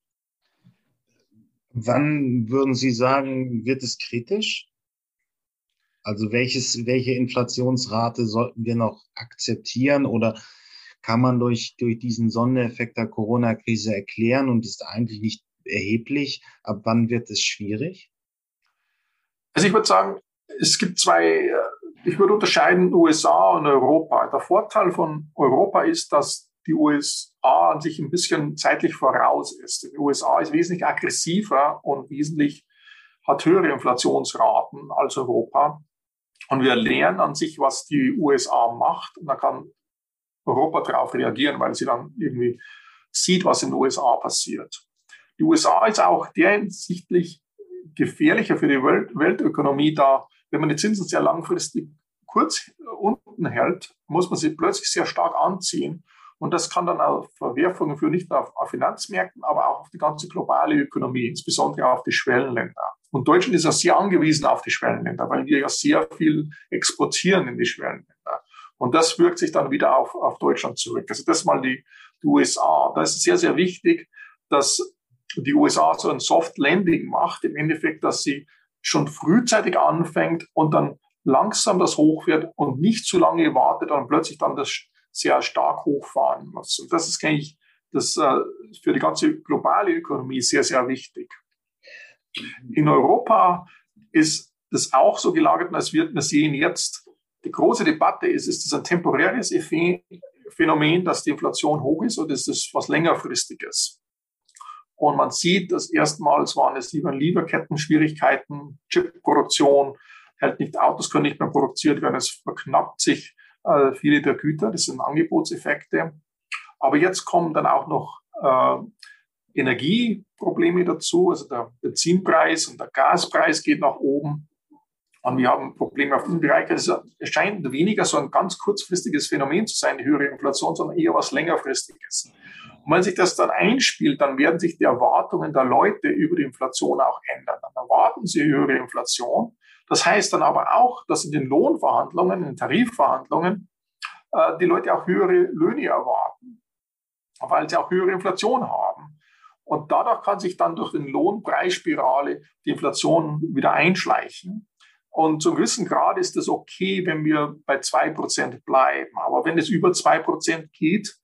Wann würden Sie sagen, wird es kritisch? Also welches, welche Inflationsrate sollten wir noch akzeptieren oder kann man durch, durch diesen Sondereffekt der Corona-Krise erklären und ist eigentlich nicht erheblich? Ab wann wird es schwierig? Also ich würde sagen, es gibt zwei, ich würde unterscheiden USA und Europa. Der Vorteil von Europa ist, dass die USA an sich ein bisschen zeitlich voraus ist. Die USA ist wesentlich aggressiver und wesentlich hat höhere Inflationsraten als Europa. Und wir lernen an sich, was die USA macht. Und da kann Europa darauf reagieren, weil sie dann irgendwie sieht, was in den USA passiert. Die USA ist auch der hinsichtlich gefährlicher für die Welt Weltökonomie, da wenn man die Zinsen sehr langfristig kurz unten hält, muss man sie plötzlich sehr stark anziehen. Und das kann dann auch Verwerfungen führen, nicht nur auf, auf Finanzmärkten, aber auch auf die ganze globale Ökonomie, insbesondere auf die Schwellenländer. Und Deutschland ist ja sehr angewiesen auf die Schwellenländer, weil wir ja sehr viel exportieren in die Schwellenländer. Und das wirkt sich dann wieder auf, auf Deutschland zurück. Also das mal die, die USA. Da ist es sehr, sehr wichtig, dass die USA so ein Soft Landing macht, im Endeffekt, dass sie schon frühzeitig anfängt und dann langsam das hochfährt und nicht zu lange wartet und plötzlich dann das sehr stark hochfahren muss. Und das ist eigentlich das, äh, für die ganze globale Ökonomie sehr, sehr wichtig. In Europa ist das auch so gelagert, das wird man sehen jetzt. Die große Debatte ist, ist das ein temporäres Phänomen, dass die Inflation hoch ist oder ist das was längerfristiges? Und man sieht, dass erstmals waren es lieber Lieferketten-Schwierigkeiten, Chipproduktion, hält nicht Autos können nicht mehr produziert werden, es verknappt sich äh, viele der Güter, das sind Angebotseffekte. Aber jetzt kommen dann auch noch äh, Energieprobleme dazu. Also der Benzinpreis und der Gaspreis geht nach oben. Und wir haben Probleme auf diesem Bereich. Also es scheint weniger so ein ganz kurzfristiges Phänomen zu sein, die höhere Inflation, sondern eher was längerfristiges. Und wenn sich das dann einspielt, dann werden sich die Erwartungen der Leute über die Inflation auch ändern. Dann erwarten sie höhere Inflation. Das heißt dann aber auch, dass in den Lohnverhandlungen, in den Tarifverhandlungen, äh, die Leute auch höhere Löhne erwarten, weil sie auch höhere Inflation haben. Und dadurch kann sich dann durch den Lohnpreisspirale die Inflation wieder einschleichen. Und zum gewissen Grad ist es okay, wenn wir bei zwei Prozent bleiben. Aber wenn es über zwei Prozent geht,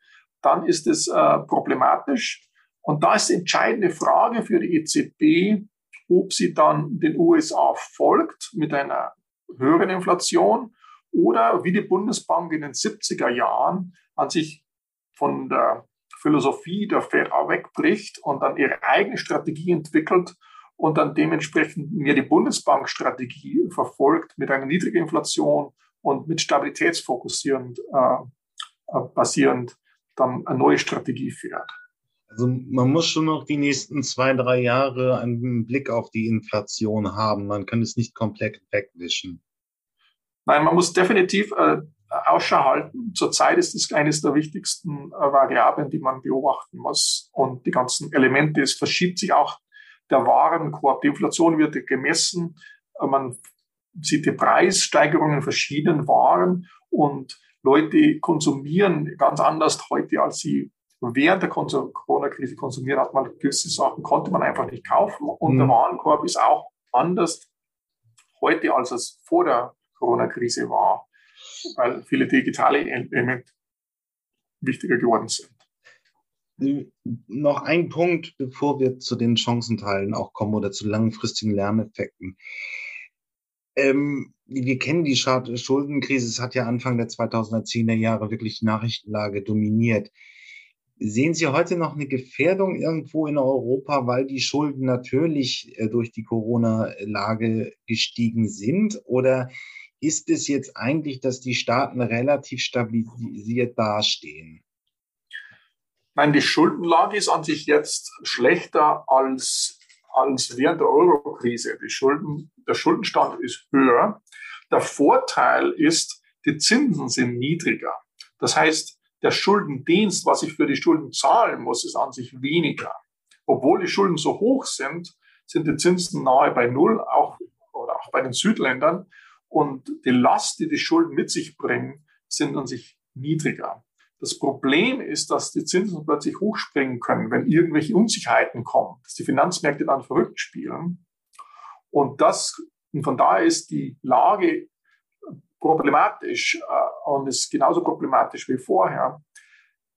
dann ist es äh, problematisch. Und da ist die entscheidende Frage für die EZB, ob sie dann den USA folgt mit einer höheren Inflation oder wie die Bundesbank in den 70er Jahren an sich von der Philosophie der Fed wegbricht und dann ihre eigene Strategie entwickelt und dann dementsprechend mehr die Bundesbank-Strategie verfolgt mit einer niedrigen Inflation und mit stabilitätsfokussierend äh, äh, basierend dann eine neue Strategie fährt. Also man muss schon noch die nächsten zwei, drei Jahre einen Blick auf die Inflation haben. Man kann es nicht komplett wegwischen. Nein, man muss definitiv äh, Ausschau halten. Zurzeit ist es eines der wichtigsten äh, Variablen, die man beobachten muss. Und die ganzen Elemente, es verschiebt sich auch der Warenkorb. Die Inflation wird gemessen. Äh, man sieht die Preissteigerungen in verschiedenen Waren und Leute konsumieren ganz anders heute, als sie während der Corona-Krise konsumiert hat. Man gewisse Sachen konnte man einfach nicht kaufen und mhm. der Warenkorb ist auch anders heute, als es vor der Corona-Krise war weil viele digitale Elemente wichtiger geworden sind. Noch ein Punkt, bevor wir zu den Chancenteilen auch kommen oder zu langfristigen Lerneffekten. Ähm, wir kennen die Schuldenkrise, es hat ja Anfang der 2010er Jahre wirklich die Nachrichtenlage dominiert. Sehen Sie heute noch eine Gefährdung irgendwo in Europa, weil die Schulden natürlich äh, durch die Corona-Lage gestiegen sind? Oder ist es jetzt eigentlich, dass die Staaten relativ stabilisiert dastehen? Nein, die Schuldenlage ist an sich jetzt schlechter als, als während der Euro-Krise. Schulden, der Schuldenstand ist höher. Der Vorteil ist, die Zinsen sind niedriger. Das heißt, der Schuldendienst, was ich für die Schulden zahlen muss, ist an sich weniger. Obwohl die Schulden so hoch sind, sind die Zinsen nahe bei Null, auch, oder auch bei den Südländern. Und die Last, die die Schulden mit sich bringen, sind an sich niedriger. Das Problem ist, dass die Zinsen plötzlich hochspringen können, wenn irgendwelche Unsicherheiten kommen, dass die Finanzmärkte dann verrückt spielen. Und das, und von daher ist die Lage problematisch äh, und ist genauso problematisch wie vorher.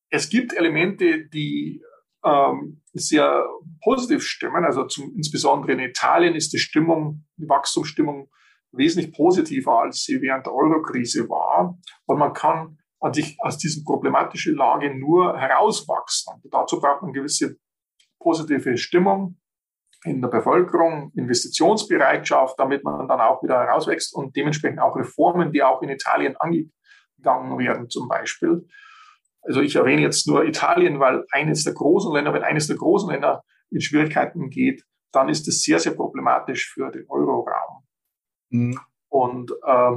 Es gibt Elemente, die ähm, sehr positiv stimmen. Also zum, insbesondere in Italien ist die Stimmung, die Wachstumsstimmung wesentlich positiver, als sie während der Eurokrise war. Und man kann an sich aus dieser problematischen Lage nur herauswachsen. Und dazu braucht man gewisse positive Stimmung in der Bevölkerung, Investitionsbereitschaft, damit man dann auch wieder herauswächst und dementsprechend auch Reformen, die auch in Italien angegangen werden, zum Beispiel. Also ich erwähne jetzt nur Italien, weil eines der großen Länder, wenn eines der großen Länder in Schwierigkeiten geht, dann ist es sehr, sehr problematisch für den Euroraum. Mhm. Und, äh,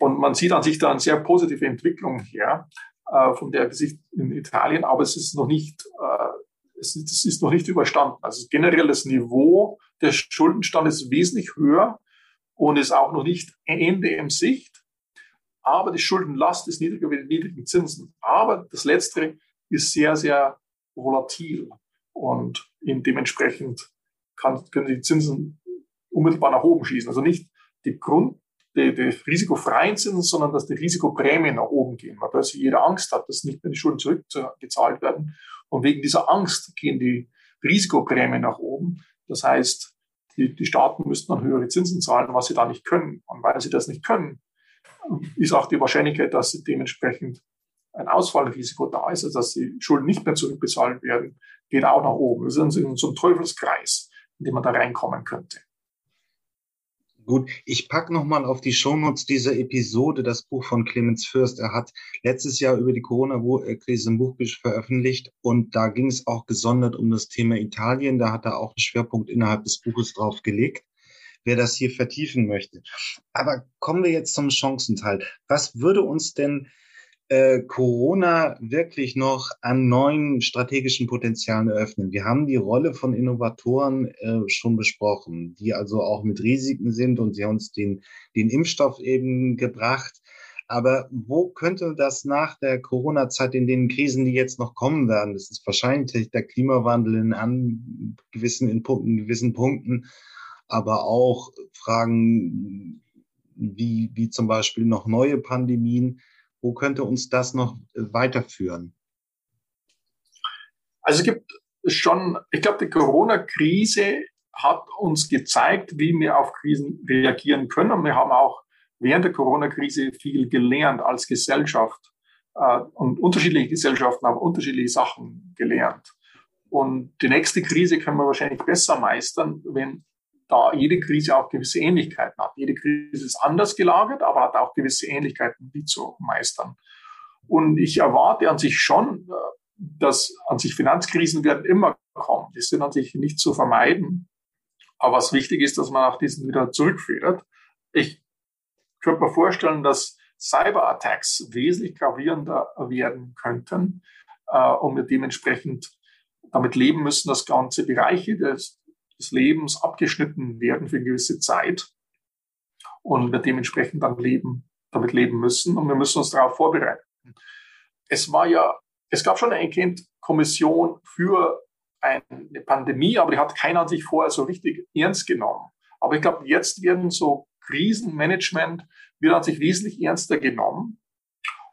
und man sieht an sich da eine sehr positive Entwicklung her äh, von der Gesicht in Italien, aber es ist noch nicht, äh, es, es ist noch nicht überstanden. Also generell das Niveau des Schuldenstandes ist wesentlich höher und ist auch noch nicht Ende im Sicht. Aber die Schuldenlast ist niedriger wie die niedrigen Zinsen. Aber das Letztere ist sehr, sehr volatil und dementsprechend kann, können die Zinsen unmittelbar nach oben schießen. Also nicht die Grund, die, die risikofreien Zinsen, sondern dass die Risikoprämien nach oben gehen, weil plötzlich jeder Angst hat, dass nicht mehr die Schulden zurückgezahlt werden. Und wegen dieser Angst gehen die Risikoprämien nach oben. Das heißt, die, die Staaten müssten dann höhere Zinsen zahlen, was sie da nicht können. Und weil sie das nicht können, ist auch die Wahrscheinlichkeit, dass dementsprechend ein Ausfallrisiko da ist, also dass die Schulden nicht mehr zurückbezahlt werden, geht auch nach oben. Das ist so ein Teufelskreis, in den man da reinkommen könnte. Gut, ich pack nochmal auf die Shownotes dieser Episode das Buch von Clemens Fürst. Er hat letztes Jahr über die Corona-Krise ein Buch veröffentlicht und da ging es auch gesondert um das Thema Italien. Da hat er auch einen Schwerpunkt innerhalb des Buches drauf gelegt, wer das hier vertiefen möchte. Aber kommen wir jetzt zum Chancenteil. Was würde uns denn äh, Corona wirklich noch an neuen strategischen Potenzialen eröffnen. Wir haben die Rolle von Innovatoren äh, schon besprochen, die also auch mit Risiken sind und sie haben uns den, den Impfstoff eben gebracht. Aber wo könnte das nach der Corona-Zeit, in den Krisen, die jetzt noch kommen werden, das ist wahrscheinlich der Klimawandel in, an gewissen, in, in gewissen Punkten, aber auch Fragen wie, wie zum Beispiel noch neue Pandemien, wo könnte uns das noch äh, weiterführen? Also es gibt schon, ich glaube, die Corona-Krise hat uns gezeigt, wie wir auf Krisen reagieren können. Und wir haben auch während der Corona-Krise viel gelernt als Gesellschaft. Äh, und unterschiedliche Gesellschaften haben unterschiedliche Sachen gelernt. Und die nächste Krise können wir wahrscheinlich besser meistern, wenn da jede Krise auch gewisse Ähnlichkeiten hat. Jede Krise ist anders gelagert, aber hat auch gewisse Ähnlichkeiten, die zu meistern. Und ich erwarte an sich schon, äh, dass an sich Finanzkrisen werden immer kommen. Die sind an sich nicht zu vermeiden. Aber was wichtig ist, dass man auch diesen wieder zurückfedert. Ich könnte mir vorstellen, dass Cyberattacks wesentlich gravierender werden könnten äh, und wir dementsprechend damit leben müssen, dass ganze Bereiche des des Lebens abgeschnitten werden für eine gewisse Zeit und wir dementsprechend dann leben, damit leben müssen und wir müssen uns darauf vorbereiten. Es war ja, es gab schon eine Kommission für eine Pandemie, aber die hat keiner sich vorher so richtig ernst genommen. Aber ich glaube, jetzt werden so Krisenmanagement wird an sich wesentlich ernster genommen.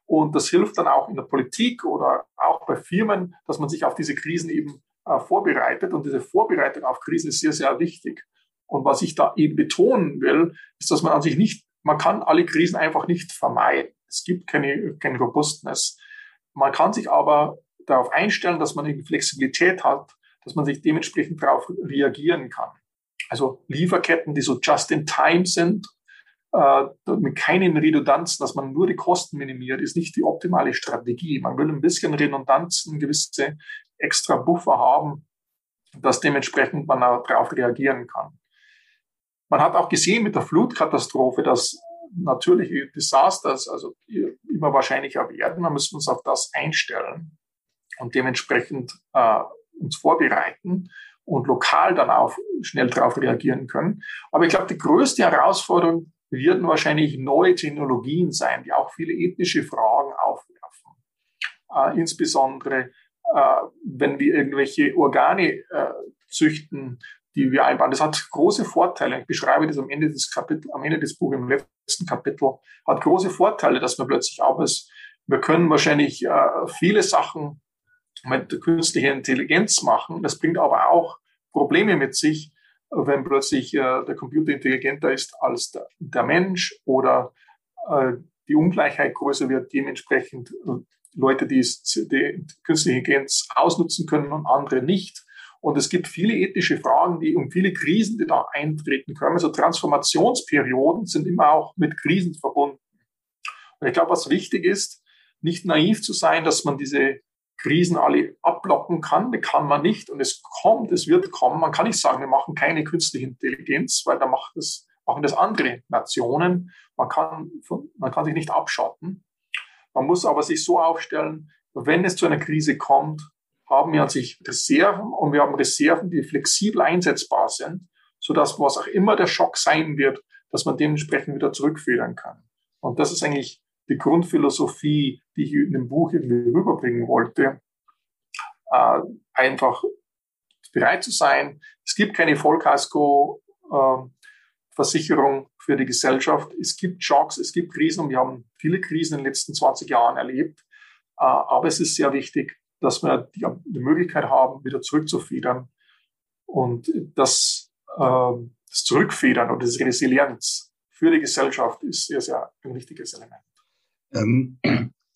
Und das hilft dann auch in der Politik oder auch bei Firmen, dass man sich auf diese Krisen eben vorbereitet. Und diese Vorbereitung auf Krisen ist sehr, sehr wichtig. Und was ich da eben betonen will, ist, dass man an sich nicht, man kann alle Krisen einfach nicht vermeiden. Es gibt keine, keine Robustness. Man kann sich aber darauf einstellen, dass man eine Flexibilität hat, dass man sich dementsprechend darauf reagieren kann. Also Lieferketten, die so just in time sind, äh, mit keinen Redundanzen, dass man nur die Kosten minimiert, ist nicht die optimale Strategie. Man will ein bisschen Redundanzen, gewisse extra Buffer haben, dass dementsprechend man darauf reagieren kann. Man hat auch gesehen mit der Flutkatastrophe, dass natürliche Desasters also immer wahrscheinlicher werden. Man muss uns auf das einstellen und dementsprechend äh, uns vorbereiten und lokal dann auch schnell darauf reagieren können. Aber ich glaube, die größte Herausforderung werden wahrscheinlich neue Technologien sein, die auch viele ethische Fragen aufwerfen. Äh, insbesondere, wenn wir irgendwelche Organe äh, züchten, die wir einbauen. Das hat große Vorteile. Ich beschreibe das am Ende des Kapitel, am Ende des Buches, im letzten Kapitel, hat große Vorteile, dass man plötzlich auch ist. Wir können wahrscheinlich äh, viele Sachen mit künstlicher Intelligenz machen. Das bringt aber auch Probleme mit sich, wenn plötzlich äh, der Computer intelligenter ist als der, der Mensch oder äh, die Ungleichheit größer wird, dementsprechend äh, Leute, die, die künstliche Intelligenz ausnutzen können und andere nicht. Und es gibt viele ethische Fragen, die um viele Krisen, die da eintreten können. Also Transformationsperioden sind immer auch mit Krisen verbunden. Und ich glaube, was wichtig ist, nicht naiv zu sein, dass man diese Krisen alle abblocken kann. Das kann man nicht. Und es kommt, es wird kommen. Man kann nicht sagen, wir machen keine künstliche Intelligenz, weil da macht das, machen das andere Nationen. Man kann, man kann sich nicht abschotten. Man muss aber sich so aufstellen, wenn es zu einer Krise kommt, haben wir an sich Reserven und wir haben Reserven, die flexibel einsetzbar sind, sodass was auch immer der Schock sein wird, dass man dementsprechend wieder zurückführen kann. Und das ist eigentlich die Grundphilosophie, die ich in dem Buch irgendwie rüberbringen wollte, äh, einfach bereit zu sein. Es gibt keine Vollkasko-Versicherung äh, für die Gesellschaft. Es gibt Schocks, es gibt Krisen und wir haben viele Krisen in den letzten 20 Jahren erlebt. Äh, aber es ist sehr wichtig, dass wir die, Möglichkeit haben, wieder zurückzufedern. Und das, äh, das Zurückfedern oder das Resilienz für die Gesellschaft ist sehr, sehr ein wichtiges Element. Ähm,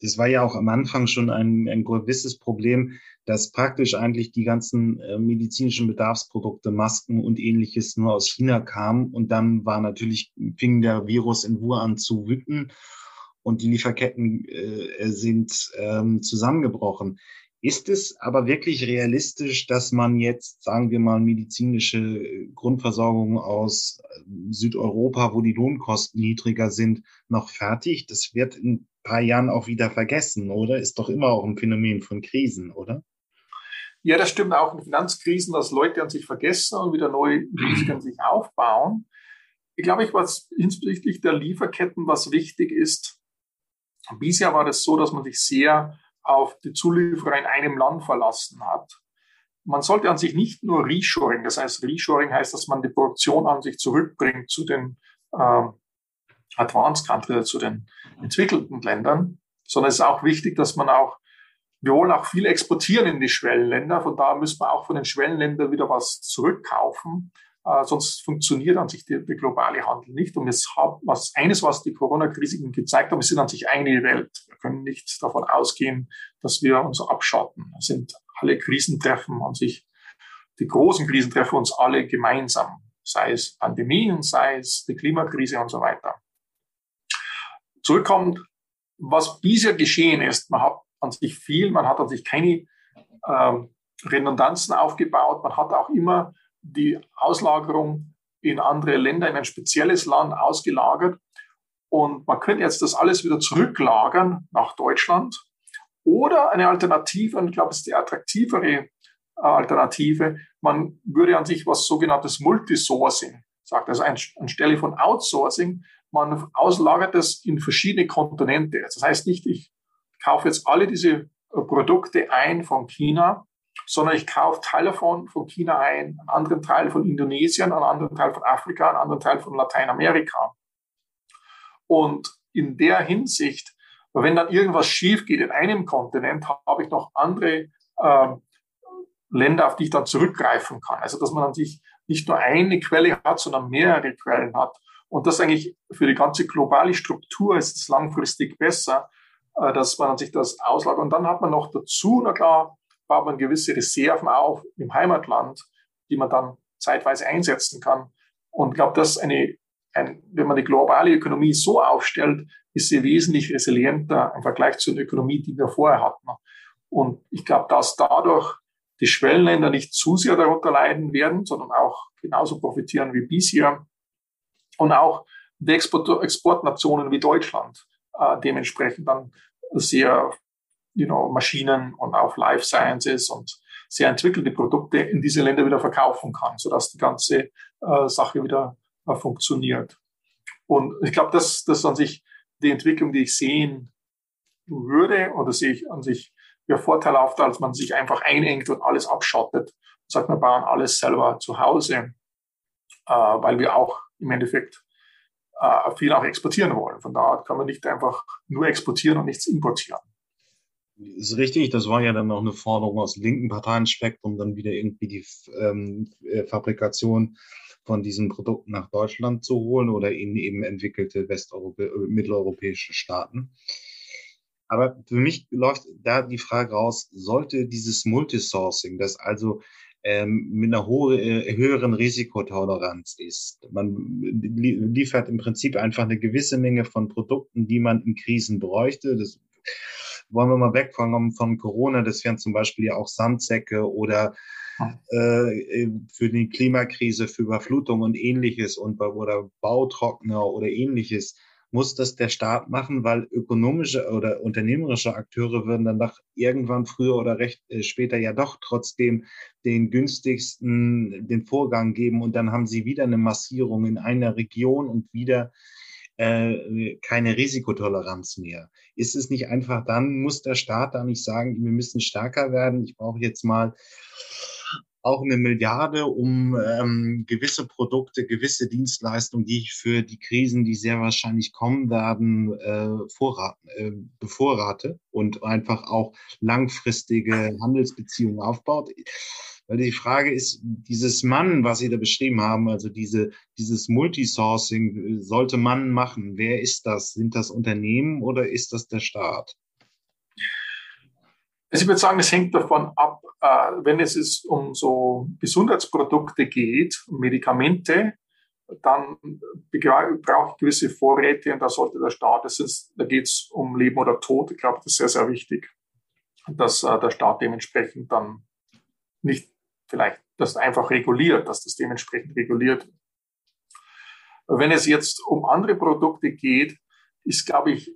das war ja auch am Anfang schon ein, ein gewisses Problem, dass praktisch eigentlich die ganzen äh, medizinischen Bedarfsprodukte, Masken und ähnliches nur aus China kamen. Und dann war natürlich, fing der Virus in Wuhan zu wüten und die Lieferketten äh, sind ähm, zusammengebrochen. Ist es aber wirklich realistisch, dass man jetzt, sagen wir mal, medizinische Grundversorgung aus äh, Südeuropa, wo die Lohnkosten niedriger sind, noch fertig? Das wird in paar Jahren auch wieder vergessen, oder? Ist doch immer auch ein Phänomen von Krisen, oder? Ja, das stimmt auch in Finanzkrisen, dass Leute an sich vergessen und wieder neue Risiken sich aufbauen. Ich glaube, ich, was hinsichtlich der Lieferketten, was wichtig ist, bisher war das so, dass man sich sehr auf die Zulieferer in einem Land verlassen hat. Man sollte an sich nicht nur Reshoring, das heißt Reshoring heißt, dass man die Produktion an sich zurückbringt zu den äh, Advanced Countries, zu den entwickelten Ländern, sondern es ist auch wichtig, dass man auch, wir wollen auch viel exportieren in die Schwellenländer, von da müssen wir auch von den Schwellenländern wieder was zurückkaufen. Äh, sonst funktioniert an sich der, der globale Handel nicht. Und es hat was, eines, was die Corona-Krise gezeigt haben, es sind an sich eine Welt. Wir können nicht davon ausgehen, dass wir uns abschatten. Es sind alle Krisentreffen an sich, die großen Krisen treffen uns alle gemeinsam. Sei es Pandemien, sei es die Klimakrise und so weiter. Zurückkommt, was bisher geschehen ist, man hat an sich viel, man hat an sich keine ähm, Redundanzen aufgebaut, man hat auch immer die Auslagerung in andere Länder, in ein spezielles Land ausgelagert. Und man könnte jetzt das alles wieder zurücklagern nach Deutschland. Oder eine Alternative, und ich glaube, es ist die attraktivere äh, Alternative, man würde an sich was sogenanntes Multisourcing sagt, also anstelle von Outsourcing, man auslagert das in verschiedene Kontinente. Das heißt nicht, ich kaufe jetzt alle diese äh, Produkte ein von China sondern ich kaufe Teile davon von China ein, einen anderen Teil von Indonesien, einen anderen Teil von Afrika, einen anderen Teil von Lateinamerika. Und in der Hinsicht, wenn dann irgendwas schief geht in einem Kontinent, habe ich noch andere äh, Länder, auf die ich dann zurückgreifen kann. Also dass man an sich nicht nur eine Quelle hat, sondern mehrere Quellen hat. Und das eigentlich für die ganze globale Struktur ist es langfristig besser, äh, dass man sich das auslagert. Und dann hat man noch dazu, na klar, baut man gewisse Reserven auf im Heimatland, die man dann zeitweise einsetzen kann. Und ich glaube, dass eine, ein, wenn man die globale Ökonomie so aufstellt, ist sie wesentlich resilienter im Vergleich zu der Ökonomie, die wir vorher hatten. Und ich glaube, dass dadurch die Schwellenländer nicht zu sehr darunter leiden werden, sondern auch genauso profitieren wie bisher. Und auch die Export Exportnationen wie Deutschland äh, dementsprechend dann sehr you know, Maschinen und auch Life Sciences und sehr entwickelte Produkte in diese Länder wieder verkaufen kann, sodass die ganze äh, Sache wieder äh, funktioniert. Und ich glaube, das, das ist an sich die Entwicklung, die ich sehen würde, oder sehe ich an sich ja vorteilhaft, als man sich einfach einengt und alles abschottet und sagt, wir bauen alles selber zu Hause, äh, weil wir auch im Endeffekt äh, viel auch exportieren wollen. Von daher kann man nicht einfach nur exportieren und nichts importieren. Ist richtig, das war ja dann auch eine Forderung aus linken Parteienspektrum, dann wieder irgendwie die ähm, äh, Fabrikation von diesen Produkten nach Deutschland zu holen oder in eben entwickelte Westeuropä äh, mitteleuropäische Staaten. Aber für mich läuft da die Frage raus, sollte dieses Multisourcing, das also ähm, mit einer hohe, äh, höheren Risikotoleranz ist. Man liefert im Prinzip einfach eine gewisse Menge von Produkten, die man in Krisen bräuchte. Das wollen wir mal wegkommen von Corona. Das wären zum Beispiel ja auch Sandsäcke oder äh, für die Klimakrise, für Überflutung und ähnliches und oder Bautrockner oder ähnliches muss das der Staat machen, weil ökonomische oder unternehmerische Akteure würden dann doch irgendwann früher oder recht äh, später ja doch trotzdem den günstigsten den Vorgang geben und dann haben sie wieder eine Massierung in einer Region und wieder äh, keine Risikotoleranz mehr. Ist es nicht einfach dann, muss der Staat da nicht sagen, wir müssen stärker werden, ich brauche jetzt mal auch eine Milliarde, um ähm, gewisse Produkte, gewisse Dienstleistungen, die ich für die Krisen, die sehr wahrscheinlich kommen werden, äh, vorrat, äh, bevorrate und einfach auch langfristige Handelsbeziehungen aufbaut. Weil die Frage ist, dieses Mann, was Sie da beschrieben haben, also diese, dieses Multisourcing, sollte man machen. Wer ist das? Sind das Unternehmen oder ist das der Staat? Also ich würde sagen, es hängt davon ab, äh, wenn es um so Gesundheitsprodukte geht, Medikamente, dann brauche ich gewisse Vorräte und da sollte der Staat, das ist, da geht es um Leben oder Tod, ich glaube, das ist sehr, sehr wichtig, dass äh, der Staat dementsprechend dann nicht vielleicht das einfach reguliert, dass das dementsprechend reguliert. Wenn es jetzt um andere Produkte geht, ist, glaube ich,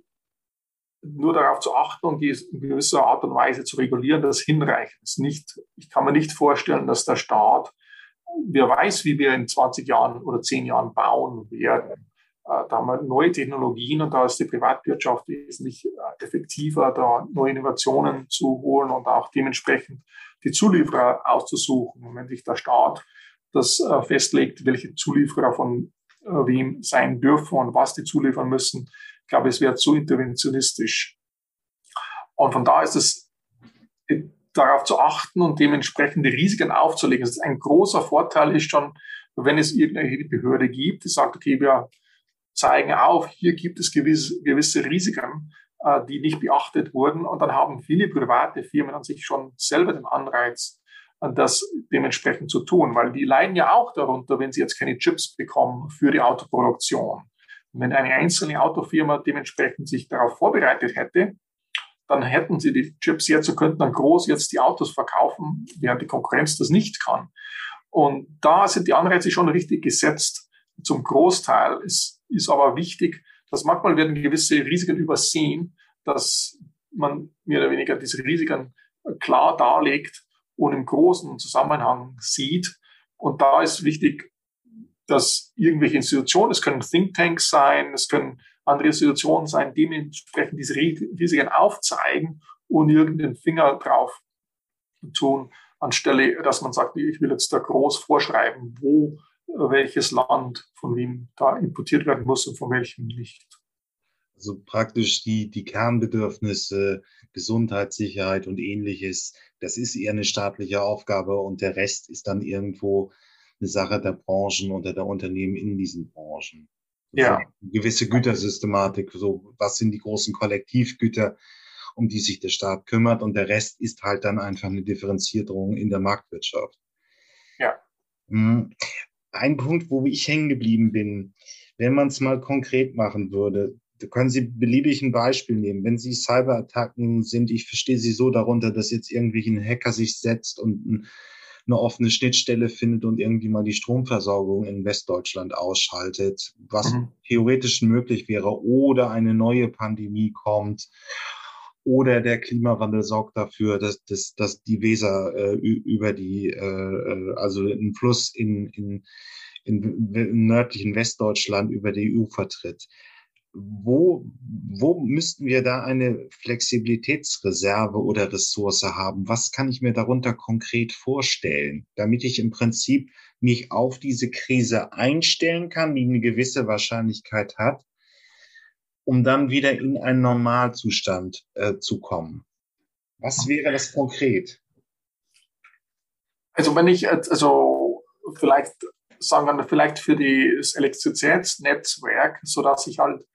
nur darauf zu achten und die in gewisser Art und Weise zu regulieren, das hinreichend ist. Nicht, ich kann mir nicht vorstellen, dass der Staat, wer weiß, wie wir in 20 Jahren oder 10 Jahren bauen werden. Äh, da haben wir neue Technologien und da ist die Privatwirtschaft wesentlich äh, effektiver, da neue Innovationen zu holen und auch dementsprechend die Zulieferer auszusuchen. Und wenn sich der Staat das äh, festlegt, welche Zulieferer von wem sein dürfen und was die zuliefern müssen, glaube, es wäre zu interventionistisch. Und von da ist es äh, darauf zu achten und dementsprechend die Risiken aufzulegen. Das ist ein großer Vorteil ist schon, wenn es irgendeine Behörde gibt, die sagt, okay, wir zeigen auf, hier gibt es gewisse, gewisse Risiken, äh, die nicht beachtet wurden. Und dann haben viele private Firmen an sich schon selber den Anreiz, äh, das dementsprechend zu tun, weil die leiden ja auch darunter, wenn sie jetzt keine Chips bekommen für die Autoproduktion. Und wenn eine einzelne Autofirma dementsprechend sich darauf vorbereitet hätte, dann hätten sie die Chips jetzt und könnten dann groß jetzt die Autos verkaufen, während die Konkurrenz das nicht kann. Und da sind die Anreize schon richtig gesetzt. Zum Großteil ist, ist aber wichtig, dass manchmal werden gewisse Risiken übersehen, dass man mehr oder weniger diese Risiken klar darlegt und im großen Zusammenhang sieht. Und da ist wichtig, dass irgendwelche Institutionen, es können Thinktanks sein, es können andere Institutionen sein, dementsprechend diese Risiken aufzeigen und irgendeinen Finger drauf tun, anstelle, dass man sagt, ich will jetzt da groß vorschreiben, wo welches Land von wem da importiert werden muss und von welchem nicht. Also praktisch die, die Kernbedürfnisse, Gesundheit, Sicherheit und ähnliches, das ist eher eine staatliche Aufgabe und der Rest ist dann irgendwo eine Sache der Branchen oder der Unternehmen in diesen Branchen. Ja. eine gewisse Gütersystematik, so was sind die großen Kollektivgüter, um die sich der Staat kümmert und der Rest ist halt dann einfach eine Differenzierung in der Marktwirtschaft. Ja. Hm. Ein Punkt, wo ich hängen geblieben bin, wenn man es mal konkret machen würde, da können Sie beliebig ein Beispiel nehmen. Wenn Sie Cyberattacken sind, ich verstehe Sie so darunter, dass jetzt irgendwie ein Hacker sich setzt und ein eine offene Schnittstelle findet und irgendwie mal die Stromversorgung in Westdeutschland ausschaltet, was mhm. theoretisch möglich wäre, oder eine neue Pandemie kommt oder der Klimawandel sorgt dafür, dass, dass, dass die Weser äh, über die, äh, äh also ein Fluss in, in, in, im nördlichen Westdeutschland über die EU vertritt. Wo, wo müssten wir da eine Flexibilitätsreserve oder Ressource haben? Was kann ich mir darunter konkret vorstellen, damit ich im Prinzip mich auf diese Krise einstellen kann, die eine gewisse Wahrscheinlichkeit hat, um dann wieder in einen Normalzustand äh, zu kommen. Was wäre das konkret? Also wenn ich, also vielleicht sagen wir vielleicht für das Elektrizitätsnetzwerk, so dass ich halt,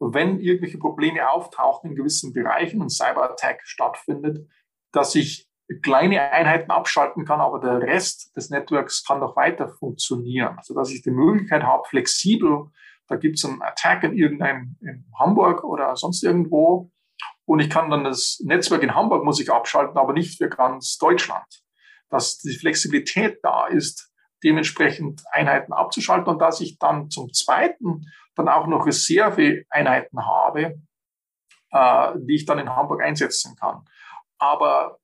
wenn irgendwelche Probleme auftauchen in gewissen Bereichen und Cyberattack stattfindet, dass ich kleine Einheiten abschalten kann, aber der Rest des Networks kann noch weiter funktionieren. Also dass ich die Möglichkeit habe, flexibel da gibt es einen Attack in irgendeinem in Hamburg oder sonst irgendwo. Und ich kann dann das Netzwerk in Hamburg muss ich abschalten, aber nicht für ganz Deutschland. Dass die Flexibilität da ist, dementsprechend Einheiten abzuschalten und dass ich dann zum Zweiten dann auch noch Reserveeinheiten habe, äh, die ich dann in Hamburg einsetzen kann. Aber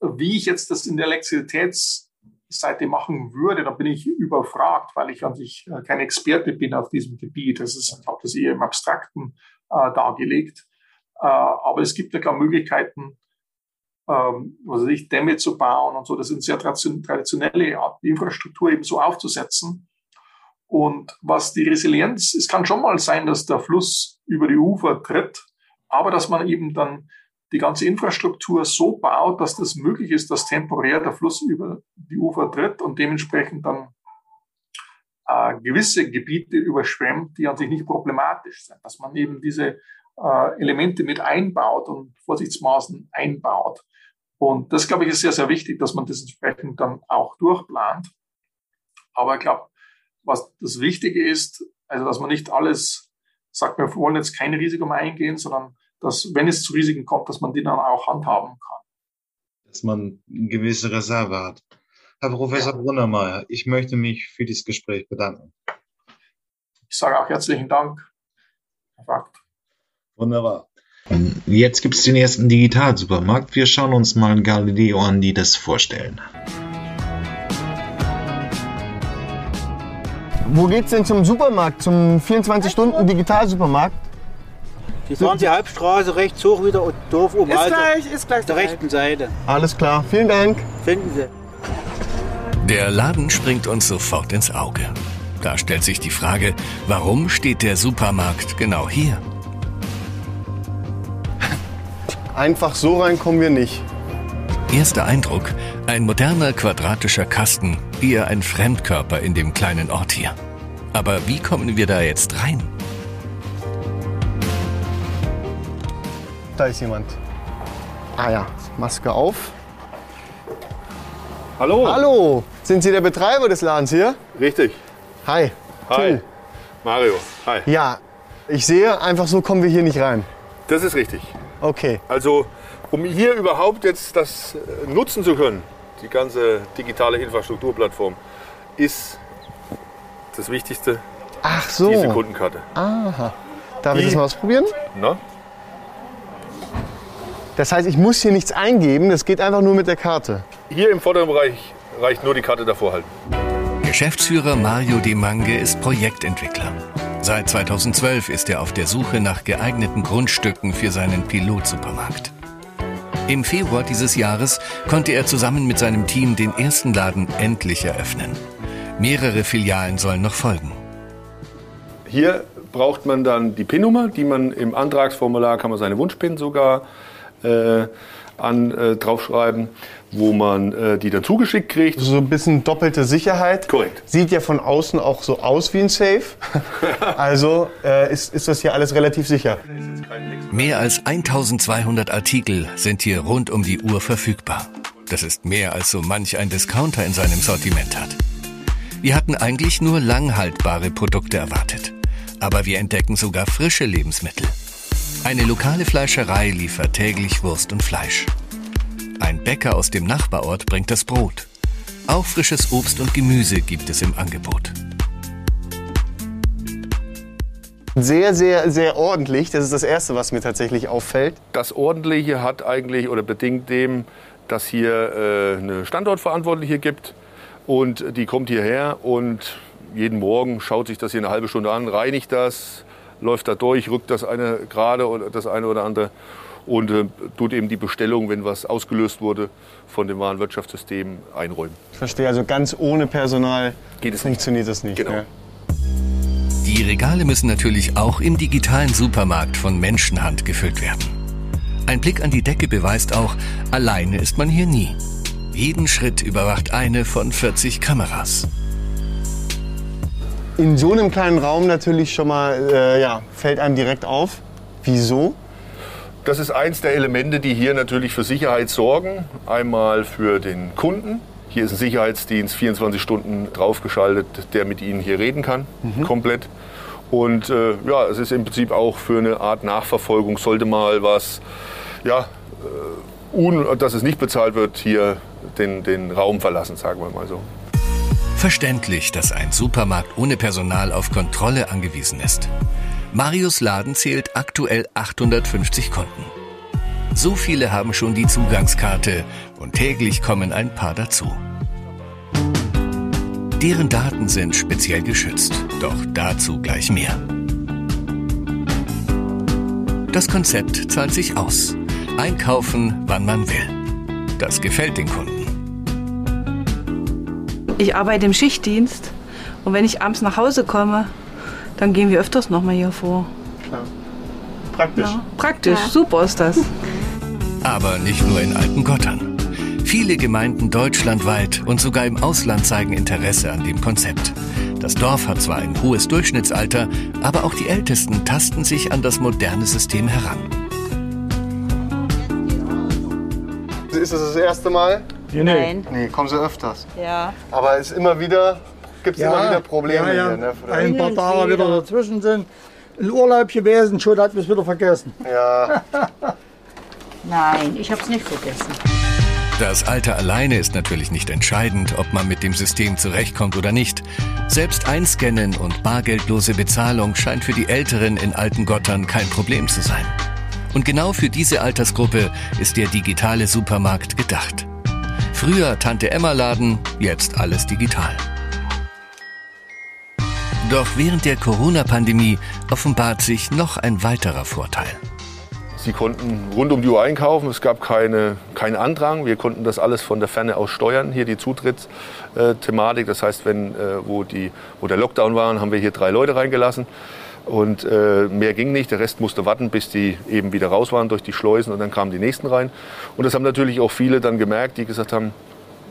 wie ich jetzt das in der Elektrizitäts Seite machen würde, dann bin ich überfragt, weil ich sich äh, kein Experte bin auf diesem Gebiet. Das ist, ich habe das eher im Abstrakten äh, dargelegt. Äh, aber es gibt ja klar Möglichkeiten, ähm, was weiß ich, Dämme zu bauen und so. Das sind sehr traditionelle Infrastruktur eben so aufzusetzen. Und was die Resilienz, es kann schon mal sein, dass der Fluss über die Ufer tritt, aber dass man eben dann die ganze Infrastruktur so baut, dass das möglich ist, dass temporär der Fluss über die Ufer tritt und dementsprechend dann äh, gewisse Gebiete überschwemmt, die an sich nicht problematisch sind. Dass man eben diese äh, Elemente mit einbaut und Vorsichtsmaßen einbaut. Und das, glaube ich, ist sehr, sehr wichtig, dass man das entsprechend dann auch durchplant. Aber ich glaube, was das Wichtige ist, also dass man nicht alles sagt, wir wollen jetzt kein Risiko mehr eingehen, sondern dass, wenn es zu Risiken kommt, dass man die dann auch handhaben kann. Dass man eine gewisse Reserve hat. Herr Professor ja. Brunnermeier, ich möchte mich für dieses Gespräch bedanken. Ich sage auch herzlichen Dank, Herr Fakt. Wunderbar. Jetzt gibt es den ersten Digitalsupermarkt. Wir schauen uns mal Galileo an, die das vorstellen. Wo geht's denn zum Supermarkt, zum 24-Stunden-Digitalsupermarkt? Die fahren die Halbstraße rechts hoch wieder und Dorf um. Ist also gleich, ist gleich. Der rechten Seite. Alles klar, vielen Dank. Finden Sie. Der Laden springt uns sofort ins Auge. Da stellt sich die Frage, warum steht der Supermarkt genau hier? Einfach so rein kommen wir nicht. Erster Eindruck, ein moderner quadratischer Kasten, eher ein Fremdkörper in dem kleinen Ort hier. Aber wie kommen wir da jetzt rein? Da ist jemand. Ah ja, Maske auf. Hallo. Hallo, sind Sie der Betreiber des Ladens hier? Richtig. Hi. Hi. Till. Mario. Hi. Ja, ich sehe, einfach so kommen wir hier nicht rein. Das ist richtig. Okay. Also, um hier überhaupt jetzt das äh, nutzen zu können, die ganze digitale Infrastrukturplattform, ist das Wichtigste Ach so. diese Kundenkarte. Aha. Darf die, ich das mal ausprobieren? Na? Das heißt, ich muss hier nichts eingeben, das geht einfach nur mit der Karte. Hier im vorderen Bereich reicht nur die Karte davor halten. Geschäftsführer Mario Demange ist Projektentwickler. Seit 2012 ist er auf der Suche nach geeigneten Grundstücken für seinen Pilotsupermarkt. Im Februar dieses Jahres konnte er zusammen mit seinem Team den ersten Laden endlich eröffnen. Mehrere Filialen sollen noch folgen. Hier braucht man dann die PIN-Nummer, die man im Antragsformular kann man seine Wunschpin sogar äh, an, äh, draufschreiben, wo man äh, die dann zugeschickt kriegt. So ein bisschen doppelte Sicherheit. Korrekt. Sieht ja von außen auch so aus wie ein Safe. also äh, ist, ist das hier alles relativ sicher. Mehr als 1200 Artikel sind hier rund um die Uhr verfügbar. Das ist mehr als so manch ein Discounter in seinem Sortiment hat. Wir hatten eigentlich nur langhaltbare Produkte erwartet. Aber wir entdecken sogar frische Lebensmittel. Eine lokale Fleischerei liefert täglich Wurst und Fleisch. Ein Bäcker aus dem Nachbarort bringt das Brot. Auch frisches Obst und Gemüse gibt es im Angebot. Sehr, sehr, sehr ordentlich. Das ist das Erste, was mir tatsächlich auffällt. Das Ordentliche hat eigentlich oder bedingt dem, dass hier äh, eine Standortverantwortliche gibt und die kommt hierher und jeden Morgen schaut sich das hier eine halbe Stunde an, reinigt das, läuft da durch, rückt das eine gerade oder das eine oder andere und äh, tut eben die Bestellung, wenn was ausgelöst wurde, von dem Warenwirtschaftssystem einräumen. Ich verstehe, also ganz ohne Personal Geht es funktioniert das nicht. Genau. Ja. Die Regale müssen natürlich auch im digitalen Supermarkt von Menschenhand gefüllt werden. Ein Blick an die Decke beweist auch, alleine ist man hier nie. Jeden Schritt überwacht eine von 40 Kameras. In so einem kleinen Raum natürlich schon mal, äh, ja, fällt einem direkt auf. Wieso? Das ist eins der Elemente, die hier natürlich für Sicherheit sorgen. Einmal für den Kunden. Hier ist ein Sicherheitsdienst 24 Stunden draufgeschaltet, der mit Ihnen hier reden kann, komplett. Und äh, ja, es ist im Prinzip auch für eine Art Nachverfolgung, sollte mal was, ja, äh, un, dass es nicht bezahlt wird, hier den, den Raum verlassen, sagen wir mal so. Verständlich, dass ein Supermarkt ohne Personal auf Kontrolle angewiesen ist. Marius Laden zählt aktuell 850 Kunden. So viele haben schon die Zugangskarte und täglich kommen ein paar dazu. Deren Daten sind speziell geschützt, doch dazu gleich mehr. Das Konzept zahlt sich aus. Einkaufen, wann man will. Das gefällt den Kunden. Ich arbeite im Schichtdienst und wenn ich abends nach Hause komme, dann gehen wir öfters nochmal hier vor. Praktisch. Ja, praktisch, super ist das. Aber nicht nur in Altengottern. Viele Gemeinden deutschlandweit und sogar im Ausland zeigen Interesse an dem Konzept. Das Dorf hat zwar ein hohes Durchschnittsalter, aber auch die Ältesten tasten sich an das moderne System heran. Ist das das erste Mal? Nein. Nee, kommen sie öfters. Ja. Aber es ist immer wieder, gibt es immer wieder Probleme ja, ja. hier. Ne? Ein paar Tage wieder dazwischen sind. In Urlaub gewesen, schon hat man es wieder vergessen. Ja, Nein, ich habe es nicht vergessen. Das Alter alleine ist natürlich nicht entscheidend, ob man mit dem System zurechtkommt oder nicht. Selbst Einscannen und bargeldlose Bezahlung scheint für die Älteren in Altengottern kein Problem zu sein. Und genau für diese Altersgruppe ist der digitale Supermarkt gedacht. Früher Tante Emma Laden, jetzt alles digital. Doch während der Corona-Pandemie offenbart sich noch ein weiterer Vorteil. Sie konnten rund um die Uhr einkaufen, es gab keine, keinen Andrang. Wir konnten das alles von der Ferne aus steuern, hier die Zutrittsthematik. Das heißt, wenn, äh, wo, die, wo der Lockdown war, haben wir hier drei Leute reingelassen. Und äh, mehr ging nicht, der Rest musste warten, bis die eben wieder raus waren durch die Schleusen und dann kamen die nächsten rein. Und das haben natürlich auch viele dann gemerkt, die gesagt haben,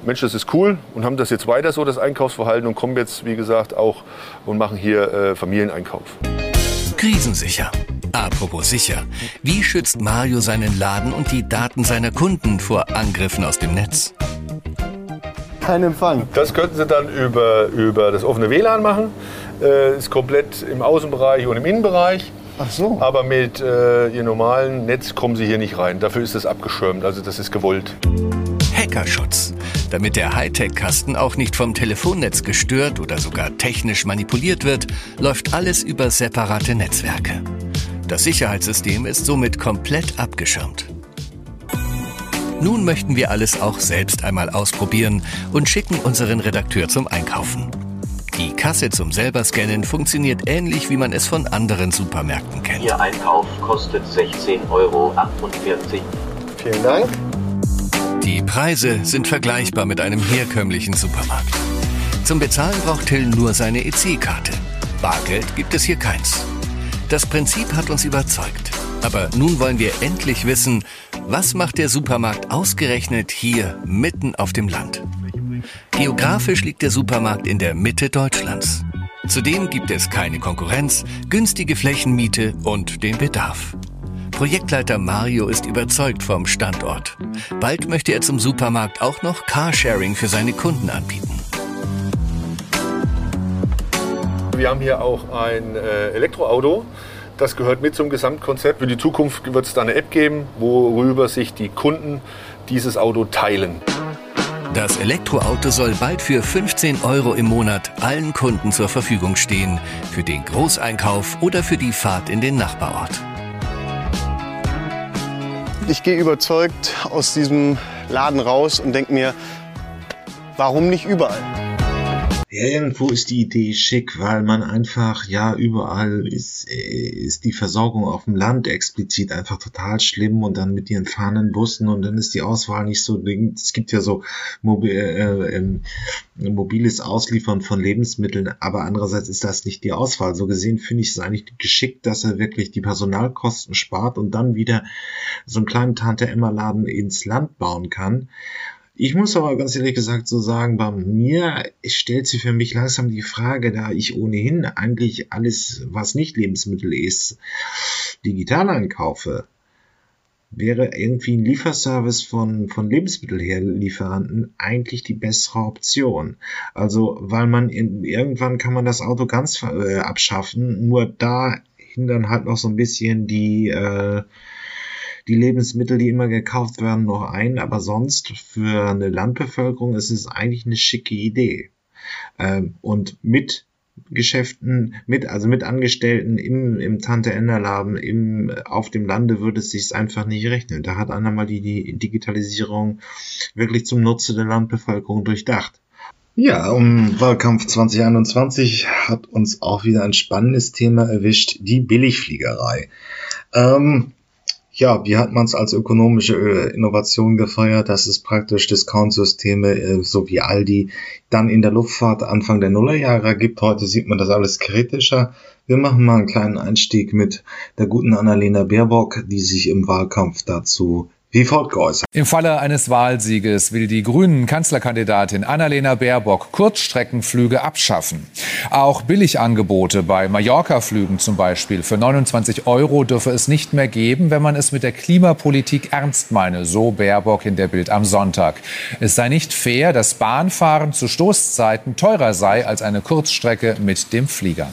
Mensch, das ist cool und haben das jetzt weiter so, das Einkaufsverhalten und kommen jetzt, wie gesagt, auch und machen hier äh, Familieneinkauf. Krisensicher. Apropos sicher. Wie schützt Mario seinen Laden und die Daten seiner Kunden vor Angriffen aus dem Netz? kein Empfang. Das könnten Sie dann über, über das offene WLAN machen. Äh, ist komplett im Außenbereich und im Innenbereich. Ach so. Aber mit äh, Ihrem normalen Netz kommen Sie hier nicht rein. Dafür ist es abgeschirmt. Also das ist gewollt. Hackerschutz. Damit der Hightech-Kasten auch nicht vom Telefonnetz gestört oder sogar technisch manipuliert wird, läuft alles über separate Netzwerke. Das Sicherheitssystem ist somit komplett abgeschirmt. Nun möchten wir alles auch selbst einmal ausprobieren und schicken unseren Redakteur zum Einkaufen. Die Kasse zum selber scannen funktioniert ähnlich, wie man es von anderen Supermärkten kennt. Ihr Einkauf kostet 16,48 Euro. Vielen Dank. Die Preise sind vergleichbar mit einem herkömmlichen Supermarkt. Zum Bezahlen braucht Till nur seine EC-Karte. Bargeld gibt es hier keins. Das Prinzip hat uns überzeugt. Aber nun wollen wir endlich wissen, was macht der Supermarkt ausgerechnet hier mitten auf dem Land? Geografisch liegt der Supermarkt in der Mitte Deutschlands. Zudem gibt es keine Konkurrenz, günstige Flächenmiete und den Bedarf. Projektleiter Mario ist überzeugt vom Standort. Bald möchte er zum Supermarkt auch noch Carsharing für seine Kunden anbieten. Wir haben hier auch ein äh, Elektroauto. Das gehört mit zum Gesamtkonzept. Für die Zukunft wird es da eine App geben, worüber sich die Kunden dieses Auto teilen. Das Elektroauto soll bald für 15 Euro im Monat allen Kunden zur Verfügung stehen, für den Großeinkauf oder für die Fahrt in den Nachbarort. Ich gehe überzeugt aus diesem Laden raus und denke mir, warum nicht überall? Ja, irgendwo ist die Idee schick, weil man einfach, ja, überall ist, ist die Versorgung auf dem Land explizit einfach total schlimm und dann mit ihren fahrenden Bussen und dann ist die Auswahl nicht so, es gibt ja so mobil, äh, äh, mobiles Ausliefern von Lebensmitteln, aber andererseits ist das nicht die Auswahl. So gesehen finde ich es eigentlich geschickt, dass er wirklich die Personalkosten spart und dann wieder so einen kleinen Tante-Emma-Laden ins Land bauen kann. Ich muss aber ganz ehrlich gesagt so sagen, bei mir stellt sich für mich langsam die Frage, da ich ohnehin eigentlich alles, was nicht Lebensmittel ist, digital einkaufe, wäre irgendwie ein Lieferservice von, von Lebensmittelherlieferanten eigentlich die bessere Option. Also, weil man in, irgendwann kann man das Auto ganz äh, abschaffen, nur da hindern halt noch so ein bisschen die, äh, die Lebensmittel, die immer gekauft werden, noch ein, aber sonst für eine Landbevölkerung ist es eigentlich eine schicke Idee. Ähm, und mit Geschäften mit, also mit Angestellten im, im Tante-Ender-Laden, im, auf dem Lande würde es sich einfach nicht rechnen. Da hat einer mal die, die Digitalisierung wirklich zum Nutze der Landbevölkerung durchdacht. Ja, um Wahlkampf 2021 hat uns auch wieder ein spannendes Thema erwischt, die Billigfliegerei. Ähm, ja, wie hat man es als ökonomische äh, Innovation gefeiert, dass es praktisch Discount-Systeme äh, so wie Aldi dann in der Luftfahrt Anfang der Nullerjahre gibt. Heute sieht man das alles kritischer. Wir machen mal einen kleinen Einstieg mit der guten Annalena Baerbock, die sich im Wahlkampf dazu wie folgt geäußert. Im Falle eines Wahlsieges will die Grünen Kanzlerkandidatin Annalena Baerbock Kurzstreckenflüge abschaffen. Auch Billigangebote bei Mallorca-Flügen zum Beispiel für 29 Euro dürfe es nicht mehr geben, wenn man es mit der Klimapolitik ernst meine, so Baerbock in der Bild am Sonntag. Es sei nicht fair, dass Bahnfahren zu Stoßzeiten teurer sei als eine Kurzstrecke mit dem Flieger.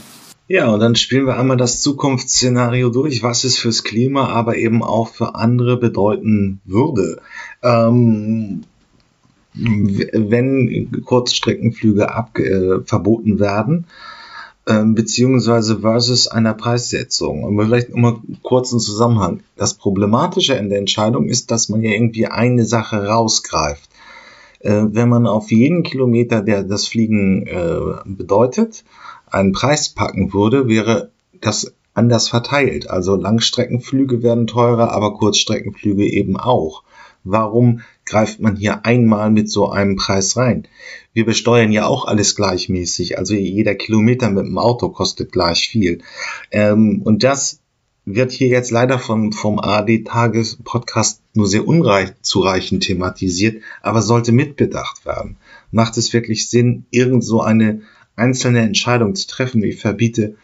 Ja, und dann spielen wir einmal das Zukunftsszenario durch, was es fürs Klima, aber eben auch für andere bedeuten würde. Ähm, wenn Kurzstreckenflüge ab, äh, verboten werden, äh, beziehungsweise versus einer Preissetzung. Und vielleicht immer kurz einen Zusammenhang. Das Problematische in der Entscheidung ist, dass man ja irgendwie eine Sache rausgreift. Äh, wenn man auf jeden Kilometer, der das Fliegen äh, bedeutet, einen Preis packen würde, wäre das anders verteilt. Also Langstreckenflüge werden teurer, aber Kurzstreckenflüge eben auch. Warum greift man hier einmal mit so einem Preis rein? Wir besteuern ja auch alles gleichmäßig. Also jeder Kilometer mit dem Auto kostet gleich viel. Ähm, und das wird hier jetzt leider vom, vom AD-Tages-Podcast nur sehr unzureichend thematisiert, aber sollte mitbedacht werden. Macht es wirklich Sinn, irgend so eine einzelne Entscheidung zu treffen. Ich verbiete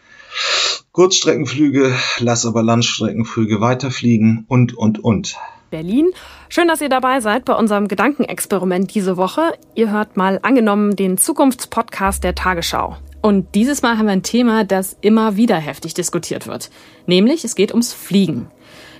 Kurzstreckenflüge, lass aber Landstreckenflüge weiterfliegen und, und, und. Berlin. Schön, dass ihr dabei seid bei unserem Gedankenexperiment diese Woche. Ihr hört mal angenommen den Zukunftspodcast der Tagesschau. Und dieses Mal haben wir ein Thema, das immer wieder heftig diskutiert wird. Nämlich, es geht ums Fliegen.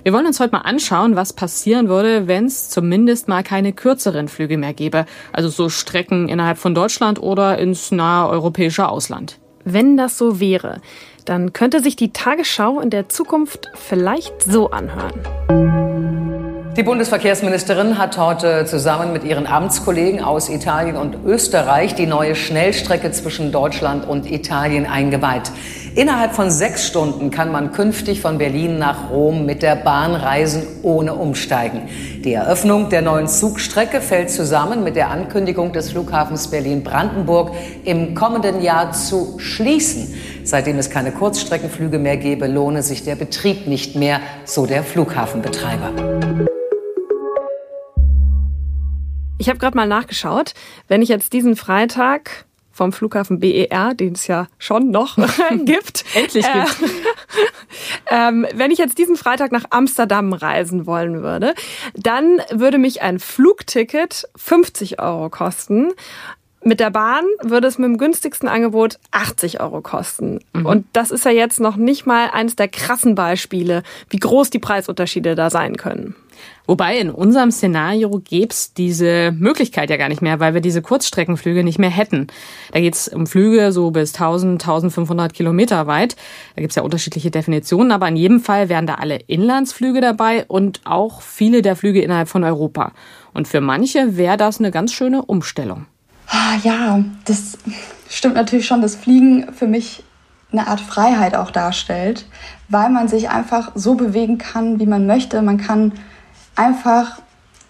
Wir wollen uns heute mal anschauen, was passieren würde, wenn es zumindest mal keine kürzeren Flüge mehr gäbe. Also so Strecken innerhalb von Deutschland oder ins nahe europäische Ausland. Wenn das so wäre, dann könnte sich die Tagesschau in der Zukunft vielleicht so anhören. Die Bundesverkehrsministerin hat heute zusammen mit ihren Amtskollegen aus Italien und Österreich die neue Schnellstrecke zwischen Deutschland und Italien eingeweiht. Innerhalb von sechs Stunden kann man künftig von Berlin nach Rom mit der Bahn reisen, ohne umsteigen. Die Eröffnung der neuen Zugstrecke fällt zusammen mit der Ankündigung des Flughafens Berlin-Brandenburg im kommenden Jahr zu schließen. Seitdem es keine Kurzstreckenflüge mehr gebe, lohne sich der Betrieb nicht mehr, so der Flughafenbetreiber. Ich habe gerade mal nachgeschaut. Wenn ich jetzt diesen Freitag vom Flughafen BER, den es ja schon noch gibt. Endlich gibt. Äh, ähm, wenn ich jetzt diesen Freitag nach Amsterdam reisen wollen würde, dann würde mich ein Flugticket 50 Euro kosten. Mit der Bahn würde es mit dem günstigsten Angebot 80 Euro kosten. Mhm. Und das ist ja jetzt noch nicht mal eines der krassen Beispiele, wie groß die Preisunterschiede da sein können. Wobei in unserem Szenario gäbe es diese Möglichkeit ja gar nicht mehr, weil wir diese Kurzstreckenflüge nicht mehr hätten. Da geht es um Flüge so bis 1000, 1500 Kilometer weit. Da gibt es ja unterschiedliche Definitionen, aber in jedem Fall wären da alle Inlandsflüge dabei und auch viele der Flüge innerhalb von Europa. Und für manche wäre das eine ganz schöne Umstellung. Ah, ja, das stimmt natürlich schon, dass Fliegen für mich eine Art Freiheit auch darstellt, weil man sich einfach so bewegen kann, wie man möchte. Man kann einfach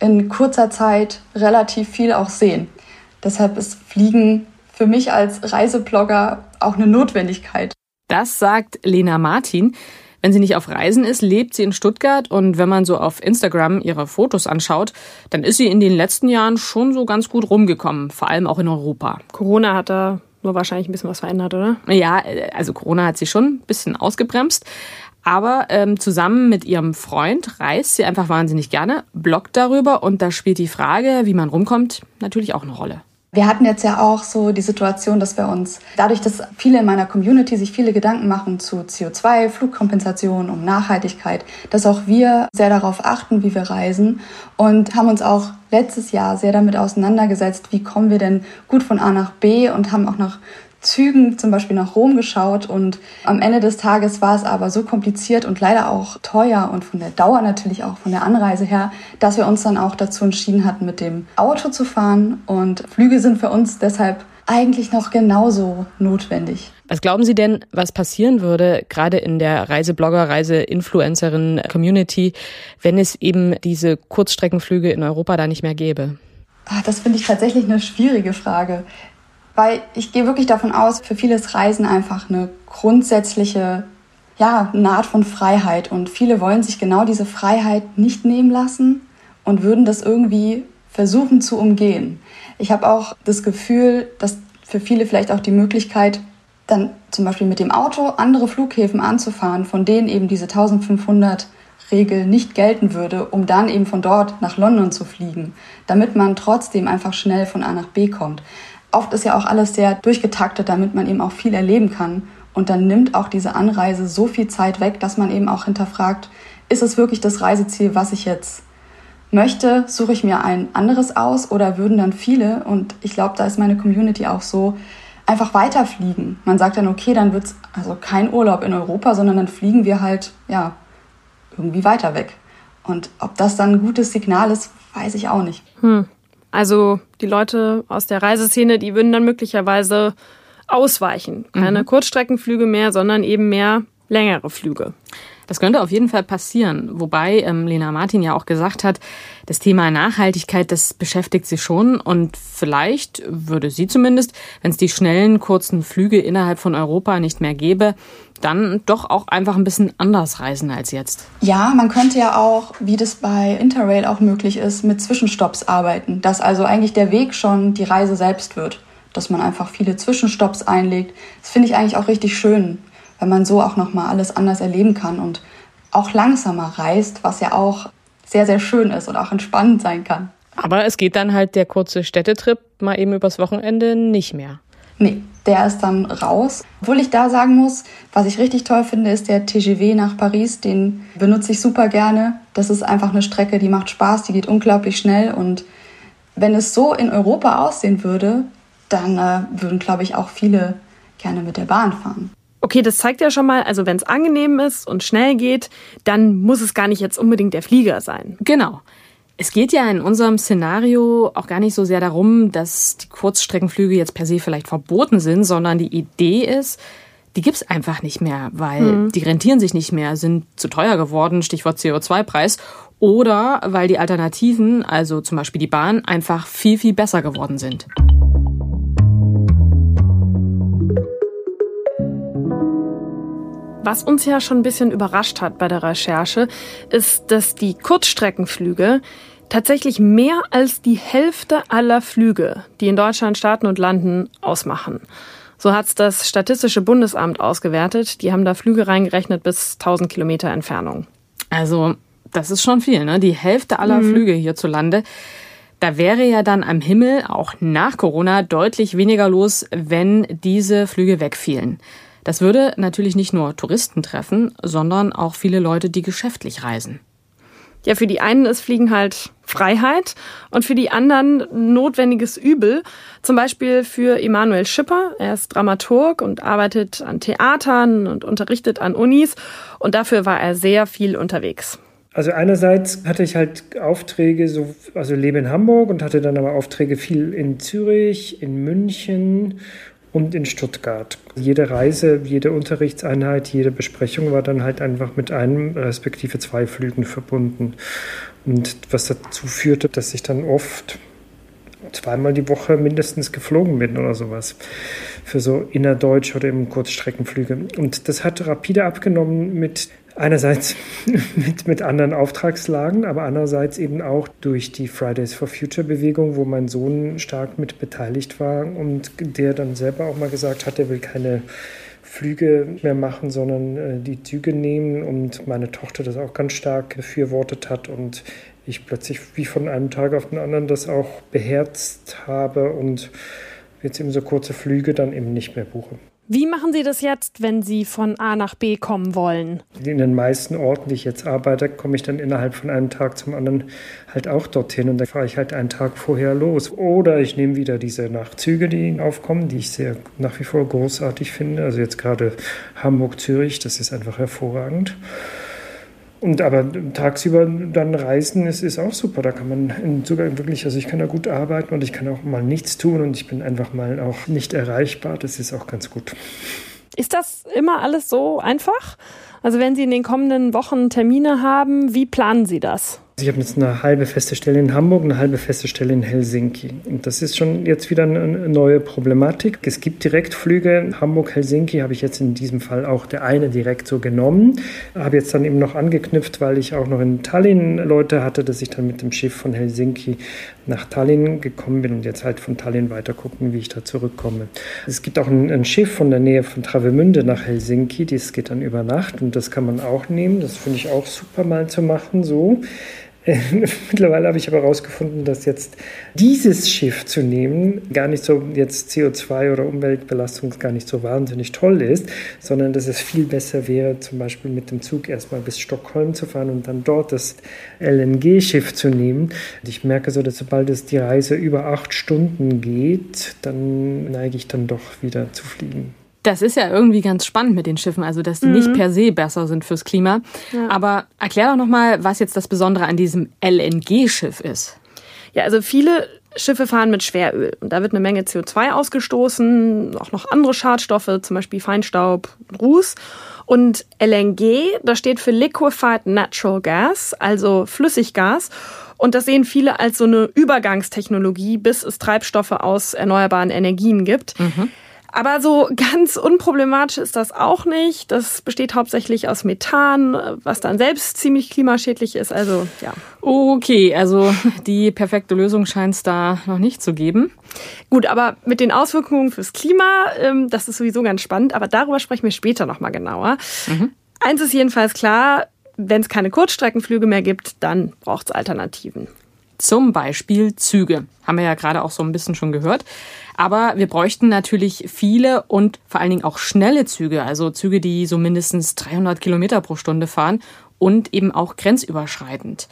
in kurzer Zeit relativ viel auch sehen. Deshalb ist Fliegen für mich als Reiseblogger auch eine Notwendigkeit. Das sagt Lena Martin. Wenn sie nicht auf Reisen ist, lebt sie in Stuttgart und wenn man so auf Instagram ihre Fotos anschaut, dann ist sie in den letzten Jahren schon so ganz gut rumgekommen, vor allem auch in Europa. Corona hat da nur wahrscheinlich ein bisschen was verändert, oder? Ja, also Corona hat sie schon ein bisschen ausgebremst. Aber ähm, zusammen mit ihrem Freund reist sie einfach wahnsinnig gerne, bloggt darüber und da spielt die Frage, wie man rumkommt, natürlich auch eine Rolle. Wir hatten jetzt ja auch so die Situation, dass wir uns, dadurch, dass viele in meiner Community sich viele Gedanken machen zu CO2, Flugkompensation, um Nachhaltigkeit, dass auch wir sehr darauf achten, wie wir reisen und haben uns auch letztes Jahr sehr damit auseinandergesetzt, wie kommen wir denn gut von A nach B und haben auch nach Zügen zum Beispiel nach Rom geschaut und am Ende des Tages war es aber so kompliziert und leider auch teuer und von der Dauer natürlich auch von der Anreise her, dass wir uns dann auch dazu entschieden hatten, mit dem Auto zu fahren und Flüge sind für uns deshalb eigentlich noch genauso notwendig. Was glauben Sie denn, was passieren würde, gerade in der Reiseblogger, Reiseinfluencerin-Community, wenn es eben diese Kurzstreckenflüge in Europa da nicht mehr gäbe? Ah, das finde ich tatsächlich eine schwierige Frage. Weil ich gehe wirklich davon aus, für viele ist Reisen einfach eine grundsätzliche, ja, eine Art von Freiheit. Und viele wollen sich genau diese Freiheit nicht nehmen lassen und würden das irgendwie versuchen zu umgehen. Ich habe auch das Gefühl, dass für viele vielleicht auch die Möglichkeit, dann zum Beispiel mit dem Auto andere Flughäfen anzufahren, von denen eben diese 1500 Regel nicht gelten würde, um dann eben von dort nach London zu fliegen, damit man trotzdem einfach schnell von A nach B kommt oft ist ja auch alles sehr durchgetaktet, damit man eben auch viel erleben kann. Und dann nimmt auch diese Anreise so viel Zeit weg, dass man eben auch hinterfragt, ist es wirklich das Reiseziel, was ich jetzt möchte? Suche ich mir ein anderes aus oder würden dann viele, und ich glaube, da ist meine Community auch so, einfach weiterfliegen. Man sagt dann, okay, dann wird es also kein Urlaub in Europa, sondern dann fliegen wir halt, ja, irgendwie weiter weg. Und ob das dann ein gutes Signal ist, weiß ich auch nicht. Hm. Also die Leute aus der Reiseszene, die würden dann möglicherweise ausweichen. Keine mhm. Kurzstreckenflüge mehr, sondern eben mehr längere Flüge. Das könnte auf jeden Fall passieren. Wobei ähm, Lena Martin ja auch gesagt hat, das Thema Nachhaltigkeit, das beschäftigt sie schon. Und vielleicht würde sie zumindest, wenn es die schnellen, kurzen Flüge innerhalb von Europa nicht mehr gäbe, dann doch auch einfach ein bisschen anders reisen als jetzt. Ja, man könnte ja auch, wie das bei Interrail auch möglich ist, mit Zwischenstopps arbeiten. Dass also eigentlich der Weg schon die Reise selbst wird. Dass man einfach viele Zwischenstopps einlegt. Das finde ich eigentlich auch richtig schön wenn man so auch nochmal alles anders erleben kann und auch langsamer reist, was ja auch sehr, sehr schön ist und auch entspannend sein kann. Aber es geht dann halt der kurze Städtetrip mal eben übers Wochenende nicht mehr. Nee, der ist dann raus. Obwohl ich da sagen muss, was ich richtig toll finde, ist der TGV nach Paris. Den benutze ich super gerne. Das ist einfach eine Strecke, die macht Spaß, die geht unglaublich schnell. Und wenn es so in Europa aussehen würde, dann äh, würden, glaube ich, auch viele gerne mit der Bahn fahren. Okay, das zeigt ja schon mal, also wenn es angenehm ist und schnell geht, dann muss es gar nicht jetzt unbedingt der Flieger sein. Genau. Es geht ja in unserem Szenario auch gar nicht so sehr darum, dass die Kurzstreckenflüge jetzt per se vielleicht verboten sind, sondern die Idee ist, die gibt's einfach nicht mehr, weil hm. die rentieren sich nicht mehr, sind zu teuer geworden, Stichwort CO2-Preis, oder weil die Alternativen, also zum Beispiel die Bahn, einfach viel, viel besser geworden sind. Was uns ja schon ein bisschen überrascht hat bei der Recherche, ist, dass die Kurzstreckenflüge tatsächlich mehr als die Hälfte aller Flüge, die in Deutschland starten und landen, ausmachen. So hat's das Statistische Bundesamt ausgewertet. Die haben da Flüge reingerechnet bis 1000 Kilometer Entfernung. Also, das ist schon viel, ne? Die Hälfte aller mhm. Flüge hierzulande. Da wäre ja dann am Himmel auch nach Corona deutlich weniger los, wenn diese Flüge wegfielen. Das würde natürlich nicht nur Touristen treffen, sondern auch viele Leute, die geschäftlich reisen. Ja, für die einen ist Fliegen halt Freiheit und für die anderen notwendiges Übel. Zum Beispiel für Emanuel Schipper. Er ist Dramaturg und arbeitet an Theatern und unterrichtet an Unis. Und dafür war er sehr viel unterwegs. Also einerseits hatte ich halt Aufträge, so, also lebe in Hamburg und hatte dann aber Aufträge viel in Zürich, in München und in Stuttgart. Jede Reise, jede Unterrichtseinheit, jede Besprechung war dann halt einfach mit einem respektive zwei Flügen verbunden. Und was dazu führte, dass ich dann oft zweimal die Woche mindestens geflogen bin oder sowas. Für so innerdeutsch oder eben Kurzstreckenflüge. Und das hat rapide abgenommen mit Einerseits mit, mit anderen Auftragslagen, aber andererseits eben auch durch die Fridays for Future Bewegung, wo mein Sohn stark mit beteiligt war und der dann selber auch mal gesagt hat, er will keine Flüge mehr machen, sondern äh, die Züge nehmen und meine Tochter das auch ganz stark befürwortet hat und ich plötzlich wie von einem Tag auf den anderen das auch beherzt habe und jetzt eben so kurze Flüge dann eben nicht mehr buche. Wie machen Sie das jetzt, wenn Sie von A nach B kommen wollen? In den meisten Orten, die ich jetzt arbeite, komme ich dann innerhalb von einem Tag zum anderen halt auch dorthin und da fahre ich halt einen Tag vorher los. Oder ich nehme wieder diese Nachtzüge, die aufkommen, die ich sehr nach wie vor großartig finde. Also jetzt gerade Hamburg-Zürich, das ist einfach hervorragend. Und aber tagsüber dann reisen ist, ist auch super. Da kann man sogar wirklich, also ich kann da gut arbeiten und ich kann auch mal nichts tun und ich bin einfach mal auch nicht erreichbar. Das ist auch ganz gut. Ist das immer alles so einfach? Also wenn Sie in den kommenden Wochen Termine haben, wie planen Sie das? Ich habe jetzt eine halbe feste Stelle in Hamburg, eine halbe feste Stelle in Helsinki. Und das ist schon jetzt wieder eine neue Problematik. Es gibt Direktflüge. Hamburg-Helsinki habe ich jetzt in diesem Fall auch der eine direkt so genommen. Habe jetzt dann eben noch angeknüpft, weil ich auch noch in Tallinn Leute hatte, dass ich dann mit dem Schiff von Helsinki nach Tallinn gekommen bin und jetzt halt von Tallinn weiter gucken, wie ich da zurückkomme. Es gibt auch ein, ein Schiff von der Nähe von Travemünde nach Helsinki. Das geht dann über Nacht und das kann man auch nehmen. Das finde ich auch super mal zu machen so. Mittlerweile habe ich aber herausgefunden, dass jetzt dieses Schiff zu nehmen gar nicht so jetzt CO2 oder Umweltbelastung gar nicht so wahnsinnig toll ist, sondern dass es viel besser wäre, zum Beispiel mit dem Zug erstmal bis Stockholm zu fahren und dann dort das LNG-Schiff zu nehmen. Und ich merke so, dass sobald es die Reise über acht Stunden geht, dann neige ich dann doch wieder zu fliegen. Das ist ja irgendwie ganz spannend mit den Schiffen, also dass die mhm. nicht per se besser sind fürs Klima. Ja. Aber erklär doch nochmal, was jetzt das Besondere an diesem LNG-Schiff ist. Ja, also viele Schiffe fahren mit Schweröl und da wird eine Menge CO2 ausgestoßen, auch noch andere Schadstoffe, zum Beispiel Feinstaub, Ruß. Und LNG, das steht für Liquefied Natural Gas, also Flüssiggas. Und das sehen viele als so eine Übergangstechnologie, bis es Treibstoffe aus erneuerbaren Energien gibt. Mhm. Aber so ganz unproblematisch ist das auch nicht. Das besteht hauptsächlich aus Methan, was dann selbst ziemlich klimaschädlich ist. Also ja. Okay, also die perfekte Lösung scheint es da noch nicht zu geben. Gut, aber mit den Auswirkungen fürs Klima, ähm, das ist sowieso ganz spannend. Aber darüber sprechen wir später nochmal genauer. Mhm. Eins ist jedenfalls klar, wenn es keine Kurzstreckenflüge mehr gibt, dann braucht es Alternativen. Zum Beispiel Züge. Haben wir ja gerade auch so ein bisschen schon gehört. Aber wir bräuchten natürlich viele und vor allen Dingen auch schnelle Züge, also Züge, die so mindestens 300 Kilometer pro Stunde fahren und eben auch grenzüberschreitend.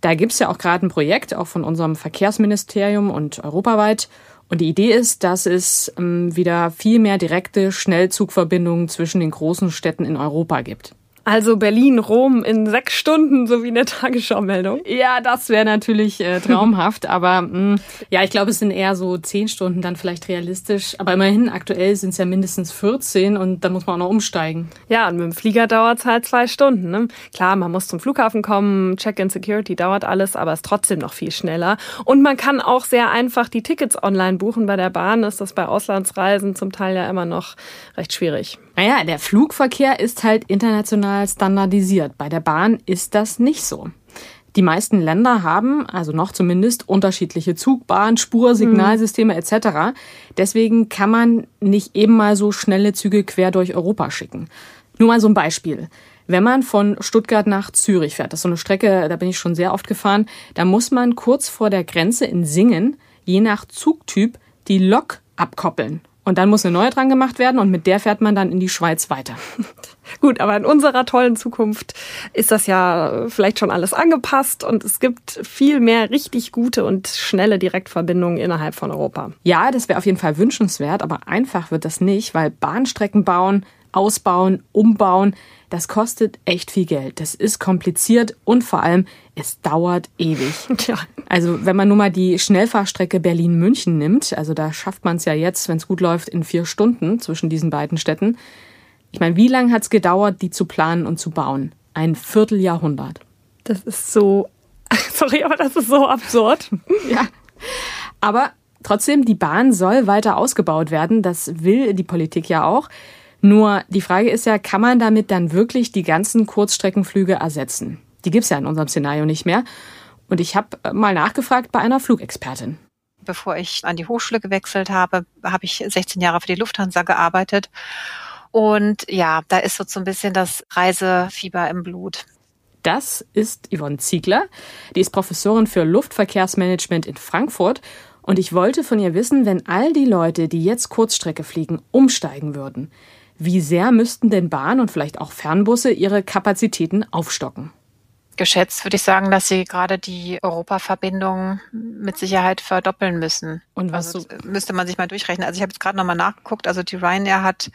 Da gibt's ja auch gerade ein Projekt, auch von unserem Verkehrsministerium und europaweit. Und die Idee ist, dass es ähm, wieder viel mehr direkte Schnellzugverbindungen zwischen den großen Städten in Europa gibt. Also Berlin, Rom in sechs Stunden, so wie eine Tagesschau-Meldung. Ja, das wäre natürlich äh, traumhaft, aber mh, mm, ja, ich glaube, es sind eher so zehn Stunden dann vielleicht realistisch. Aber immerhin, aktuell sind es ja mindestens 14 und dann muss man auch noch umsteigen. Ja, und mit dem Flieger dauert es halt zwei Stunden. Ne? Klar, man muss zum Flughafen kommen, Check-in Security dauert alles, aber es ist trotzdem noch viel schneller. Und man kann auch sehr einfach die Tickets online buchen. Bei der Bahn ist das bei Auslandsreisen zum Teil ja immer noch recht schwierig. Naja, der Flugverkehr ist halt international standardisiert. Bei der Bahn ist das nicht so. Die meisten Länder haben, also noch zumindest, unterschiedliche Zugbahn, Spursignalsysteme mhm. etc. Deswegen kann man nicht eben mal so schnelle Züge quer durch Europa schicken. Nur mal so ein Beispiel. Wenn man von Stuttgart nach Zürich fährt, das ist so eine Strecke, da bin ich schon sehr oft gefahren, da muss man kurz vor der Grenze in Singen, je nach Zugtyp, die Lok abkoppeln. Und dann muss eine neue dran gemacht werden und mit der fährt man dann in die Schweiz weiter. Gut, aber in unserer tollen Zukunft ist das ja vielleicht schon alles angepasst und es gibt viel mehr richtig gute und schnelle Direktverbindungen innerhalb von Europa. Ja, das wäre auf jeden Fall wünschenswert, aber einfach wird das nicht, weil Bahnstrecken bauen, ausbauen, umbauen, das kostet echt viel Geld. Das ist kompliziert und vor allem, es dauert ewig. Ja. Also wenn man nur mal die Schnellfahrstrecke Berlin-München nimmt, also da schafft man es ja jetzt, wenn es gut läuft, in vier Stunden zwischen diesen beiden Städten. Ich meine, wie lange hat es gedauert, die zu planen und zu bauen? Ein Vierteljahrhundert. Das ist so, sorry, aber das ist so absurd. ja. Aber trotzdem, die Bahn soll weiter ausgebaut werden. Das will die Politik ja auch. Nur die Frage ist ja, kann man damit dann wirklich die ganzen Kurzstreckenflüge ersetzen? Die gibt's ja in unserem Szenario nicht mehr. Und ich habe mal nachgefragt bei einer Flugexpertin. Bevor ich an die Hochschule gewechselt habe, habe ich 16 Jahre für die Lufthansa gearbeitet. Und ja, da ist so ein bisschen das Reisefieber im Blut. Das ist Yvonne Ziegler. Die ist Professorin für Luftverkehrsmanagement in Frankfurt. Und ich wollte von ihr wissen, wenn all die Leute, die jetzt Kurzstrecke fliegen, umsteigen würden, wie sehr müssten denn Bahn und vielleicht auch Fernbusse ihre Kapazitäten aufstocken? Geschätzt würde ich sagen, dass sie gerade die Europaverbindung mit Sicherheit verdoppeln müssen. Und was also, müsste man sich mal durchrechnen. Also ich habe jetzt gerade nochmal nachgeguckt. Also die Ryanair hat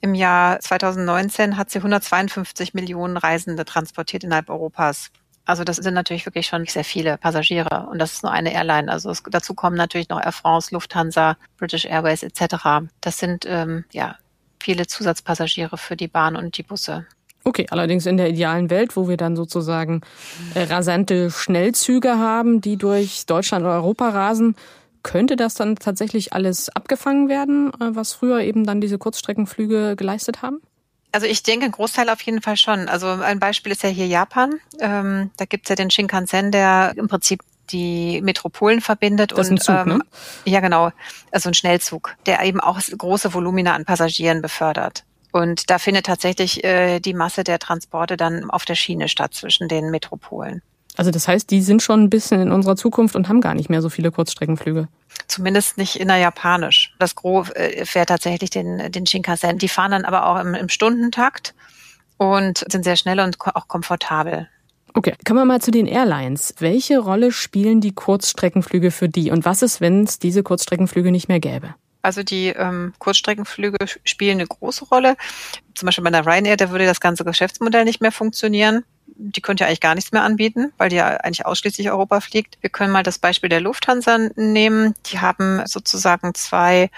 im Jahr 2019 hat sie 152 Millionen Reisende transportiert innerhalb Europas. Also das sind natürlich wirklich schon sehr viele Passagiere und das ist nur eine Airline. Also es, dazu kommen natürlich noch Air France, Lufthansa, British Airways etc. Das sind ähm, ja viele Zusatzpassagiere für die Bahn und die Busse. Okay, allerdings in der idealen Welt, wo wir dann sozusagen äh, rasante Schnellzüge haben, die durch Deutschland oder Europa rasen, könnte das dann tatsächlich alles abgefangen werden, äh, was früher eben dann diese Kurzstreckenflüge geleistet haben? Also ich denke, ein Großteil auf jeden Fall schon. Also ein Beispiel ist ja hier Japan. Ähm, da gibt's ja den Shinkansen, der im Prinzip die Metropolen verbindet. Das ein Zug, ähm, ne? Ja, genau. Also ein Schnellzug, der eben auch große Volumina an Passagieren befördert. Und da findet tatsächlich äh, die Masse der Transporte dann auf der Schiene statt zwischen den Metropolen. Also das heißt, die sind schon ein bisschen in unserer Zukunft und haben gar nicht mehr so viele Kurzstreckenflüge. Zumindest nicht innerjapanisch. Das Gros äh, fährt tatsächlich den, den Shinkansen. Die fahren dann aber auch im, im Stundentakt und sind sehr schnell und auch komfortabel. Okay, kommen wir mal zu den Airlines. Welche Rolle spielen die Kurzstreckenflüge für die und was ist, wenn es diese Kurzstreckenflüge nicht mehr gäbe? Also die ähm, Kurzstreckenflüge spielen eine große Rolle. Zum Beispiel bei der Ryanair, da würde das ganze Geschäftsmodell nicht mehr funktionieren. Die könnte ja eigentlich gar nichts mehr anbieten, weil die ja eigentlich ausschließlich Europa fliegt. Wir können mal das Beispiel der Lufthansa nehmen. Die haben sozusagen zwei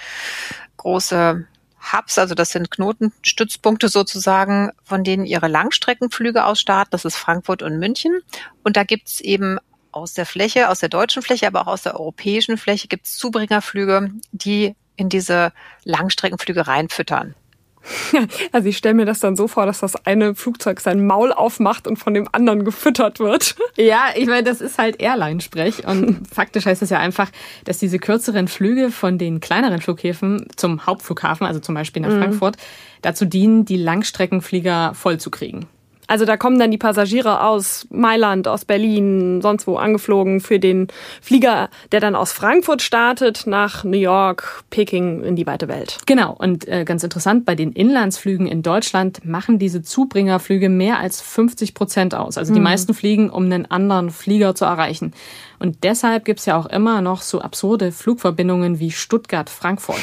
große Hubs, also das sind Knotenstützpunkte sozusagen, von denen ihre Langstreckenflüge aus starten. Das ist Frankfurt und München. Und da gibt's eben aus der Fläche, aus der deutschen Fläche, aber auch aus der europäischen Fläche gibt's Zubringerflüge, die in diese Langstreckenflüge reinfüttern. Also ich stelle mir das dann so vor, dass das eine Flugzeug sein Maul aufmacht und von dem anderen gefüttert wird. Ja, ich meine, das ist halt Airline-Sprech. Und faktisch heißt es ja einfach, dass diese kürzeren Flüge von den kleineren Flughäfen zum Hauptflughafen, also zum Beispiel nach mhm. Frankfurt, dazu dienen, die Langstreckenflieger vollzukriegen. Also da kommen dann die Passagiere aus Mailand, aus Berlin, sonst wo angeflogen für den Flieger, der dann aus Frankfurt startet nach New York, Peking in die weite Welt. Genau. Und äh, ganz interessant, bei den Inlandsflügen in Deutschland machen diese Zubringerflüge mehr als 50 Prozent aus. Also die mhm. meisten fliegen, um einen anderen Flieger zu erreichen. Und deshalb gibt's ja auch immer noch so absurde Flugverbindungen wie Stuttgart-Frankfurt.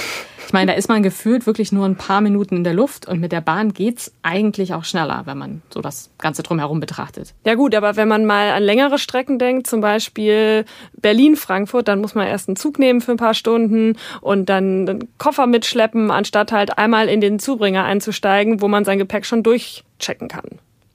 Ich meine, da ist man gefühlt wirklich nur ein paar Minuten in der Luft und mit der Bahn geht's eigentlich auch schneller, wenn man so das Ganze drumherum betrachtet. Ja gut, aber wenn man mal an längere Strecken denkt, zum Beispiel Berlin-Frankfurt, dann muss man erst einen Zug nehmen für ein paar Stunden und dann einen Koffer mitschleppen, anstatt halt einmal in den Zubringer einzusteigen, wo man sein Gepäck schon durchchecken kann.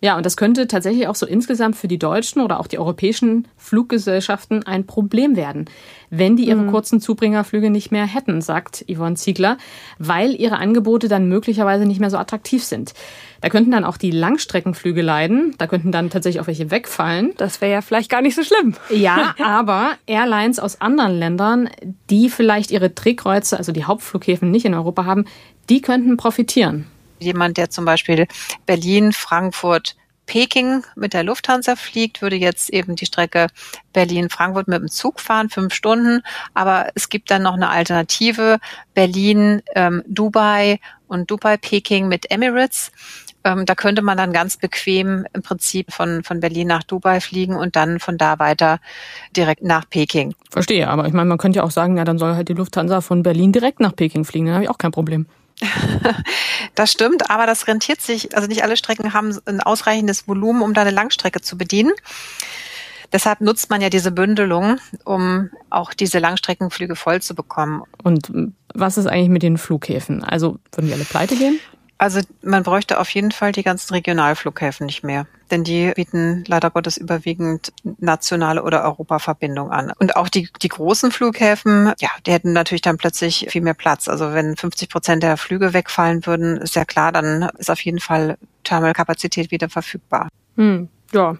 Ja, und das könnte tatsächlich auch so insgesamt für die deutschen oder auch die europäischen Fluggesellschaften ein Problem werden, wenn die ihre mhm. kurzen Zubringerflüge nicht mehr hätten, sagt Yvonne Ziegler, weil ihre Angebote dann möglicherweise nicht mehr so attraktiv sind. Da könnten dann auch die Langstreckenflüge leiden, da könnten dann tatsächlich auch welche wegfallen. Das wäre ja vielleicht gar nicht so schlimm. Ja, aber Airlines aus anderen Ländern, die vielleicht ihre Drehkreuze, also die Hauptflughäfen nicht in Europa haben, die könnten profitieren. Jemand, der zum Beispiel Berlin, Frankfurt, Peking mit der Lufthansa fliegt, würde jetzt eben die Strecke Berlin-Frankfurt mit dem Zug fahren, fünf Stunden. Aber es gibt dann noch eine Alternative, Berlin, ähm, Dubai und Dubai-Peking mit Emirates. Ähm, da könnte man dann ganz bequem im Prinzip von, von Berlin nach Dubai fliegen und dann von da weiter direkt nach Peking. Verstehe, aber ich meine, man könnte ja auch sagen, ja, dann soll halt die Lufthansa von Berlin direkt nach Peking fliegen, dann habe ich auch kein Problem. das stimmt, aber das rentiert sich. Also nicht alle Strecken haben ein ausreichendes Volumen, um da eine Langstrecke zu bedienen. Deshalb nutzt man ja diese Bündelung, um auch diese Langstreckenflüge voll zu bekommen. Und was ist eigentlich mit den Flughäfen? Also würden die alle pleite gehen? Also man bräuchte auf jeden Fall die ganzen Regionalflughäfen nicht mehr, denn die bieten leider Gottes überwiegend nationale oder Europaverbindung an. Und auch die, die großen Flughäfen, ja, die hätten natürlich dann plötzlich viel mehr Platz. Also wenn 50 Prozent der Flüge wegfallen würden, ist ja klar, dann ist auf jeden Fall Terminalkapazität wieder verfügbar. Hm, ja.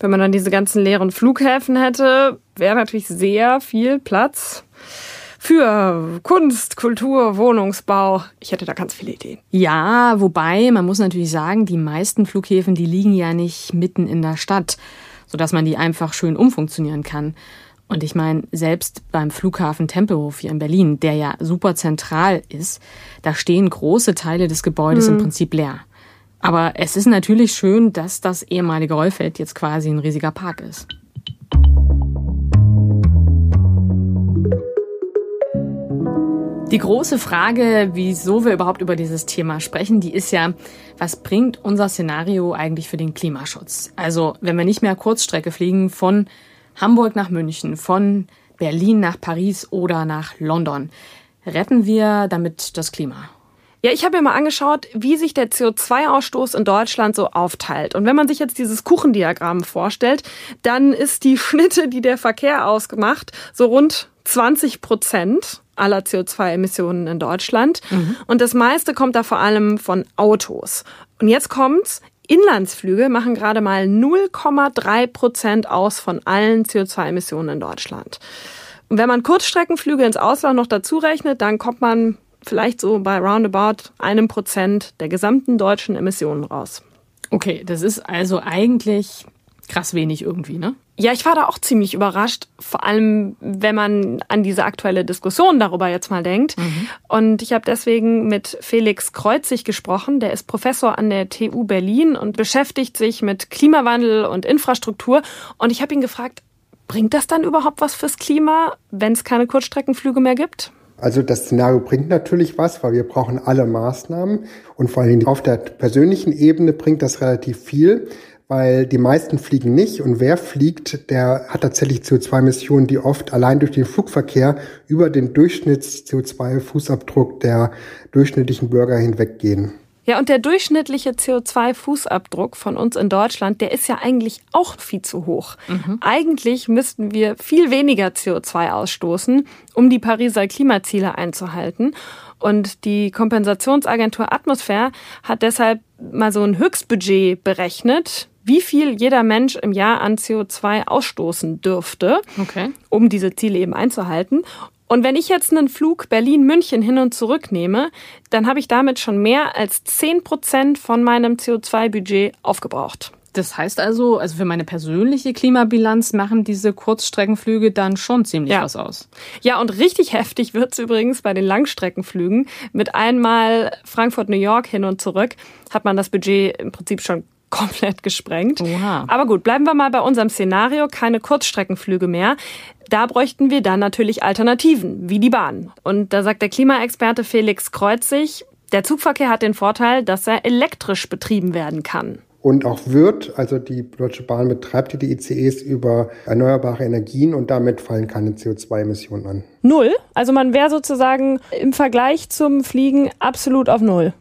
Wenn man dann diese ganzen leeren Flughäfen hätte, wäre natürlich sehr viel Platz für Kunst, Kultur, Wohnungsbau. Ich hätte da ganz viele Ideen. Ja, wobei man muss natürlich sagen, die meisten Flughäfen, die liegen ja nicht mitten in der Stadt, sodass man die einfach schön umfunktionieren kann. Und ich meine, selbst beim Flughafen Tempelhof hier in Berlin, der ja super zentral ist, da stehen große Teile des Gebäudes hm. im Prinzip leer. Aber es ist natürlich schön, dass das ehemalige Rollfeld jetzt quasi ein riesiger Park ist. Die große Frage, wieso wir überhaupt über dieses Thema sprechen, die ist ja, was bringt unser Szenario eigentlich für den Klimaschutz? Also, wenn wir nicht mehr Kurzstrecke fliegen von Hamburg nach München, von Berlin nach Paris oder nach London, retten wir damit das Klima? Ja, ich habe mir mal angeschaut, wie sich der CO2-Ausstoß in Deutschland so aufteilt. Und wenn man sich jetzt dieses Kuchendiagramm vorstellt, dann ist die Schnitte, die der Verkehr ausgemacht, so rund 20 Prozent aller CO2-Emissionen in Deutschland. Mhm. Und das meiste kommt da vor allem von Autos. Und jetzt kommt's. Inlandsflüge machen gerade mal 0,3 Prozent aus von allen CO2-Emissionen in Deutschland. Und wenn man Kurzstreckenflüge ins Ausland noch dazu rechnet, dann kommt man vielleicht so bei roundabout einem Prozent der gesamten deutschen Emissionen raus. Okay, das ist also eigentlich krass wenig irgendwie, ne? Ja, ich war da auch ziemlich überrascht, vor allem wenn man an diese aktuelle Diskussion darüber jetzt mal denkt. Mhm. Und ich habe deswegen mit Felix Kreuzig gesprochen, der ist Professor an der TU Berlin und beschäftigt sich mit Klimawandel und Infrastruktur. Und ich habe ihn gefragt, bringt das dann überhaupt was fürs Klima, wenn es keine Kurzstreckenflüge mehr gibt? Also das Szenario bringt natürlich was, weil wir brauchen alle Maßnahmen und vor allem auf der persönlichen Ebene bringt das relativ viel weil die meisten fliegen nicht und wer fliegt, der hat tatsächlich CO2-Emissionen, die oft allein durch den Flugverkehr über den Durchschnitts-CO2-Fußabdruck der durchschnittlichen Bürger hinweggehen. Ja, und der durchschnittliche CO2-Fußabdruck von uns in Deutschland, der ist ja eigentlich auch viel zu hoch. Mhm. Eigentlich müssten wir viel weniger CO2 ausstoßen, um die Pariser Klimaziele einzuhalten. Und die Kompensationsagentur Atmosphäre hat deshalb mal so ein Höchstbudget berechnet, wie viel jeder Mensch im Jahr an CO2 ausstoßen dürfte, okay. um diese Ziele eben einzuhalten. Und wenn ich jetzt einen Flug Berlin-München hin und zurück nehme, dann habe ich damit schon mehr als 10 Prozent von meinem CO2-Budget aufgebraucht. Das heißt also, also für meine persönliche Klimabilanz machen diese Kurzstreckenflüge dann schon ziemlich ja. was aus. Ja, und richtig heftig wird's übrigens bei den Langstreckenflügen. Mit einmal Frankfurt-New York hin und zurück hat man das Budget im Prinzip schon komplett gesprengt. Oha. Aber gut, bleiben wir mal bei unserem Szenario, keine Kurzstreckenflüge mehr. Da bräuchten wir dann natürlich Alternativen, wie die Bahn. Und da sagt der Klimaexperte Felix Kreuzig, der Zugverkehr hat den Vorteil, dass er elektrisch betrieben werden kann. Und auch wird, also die Deutsche Bahn betreibt die ICEs über erneuerbare Energien und damit fallen keine CO2-Emissionen an. Null? Also man wäre sozusagen im Vergleich zum Fliegen absolut auf Null.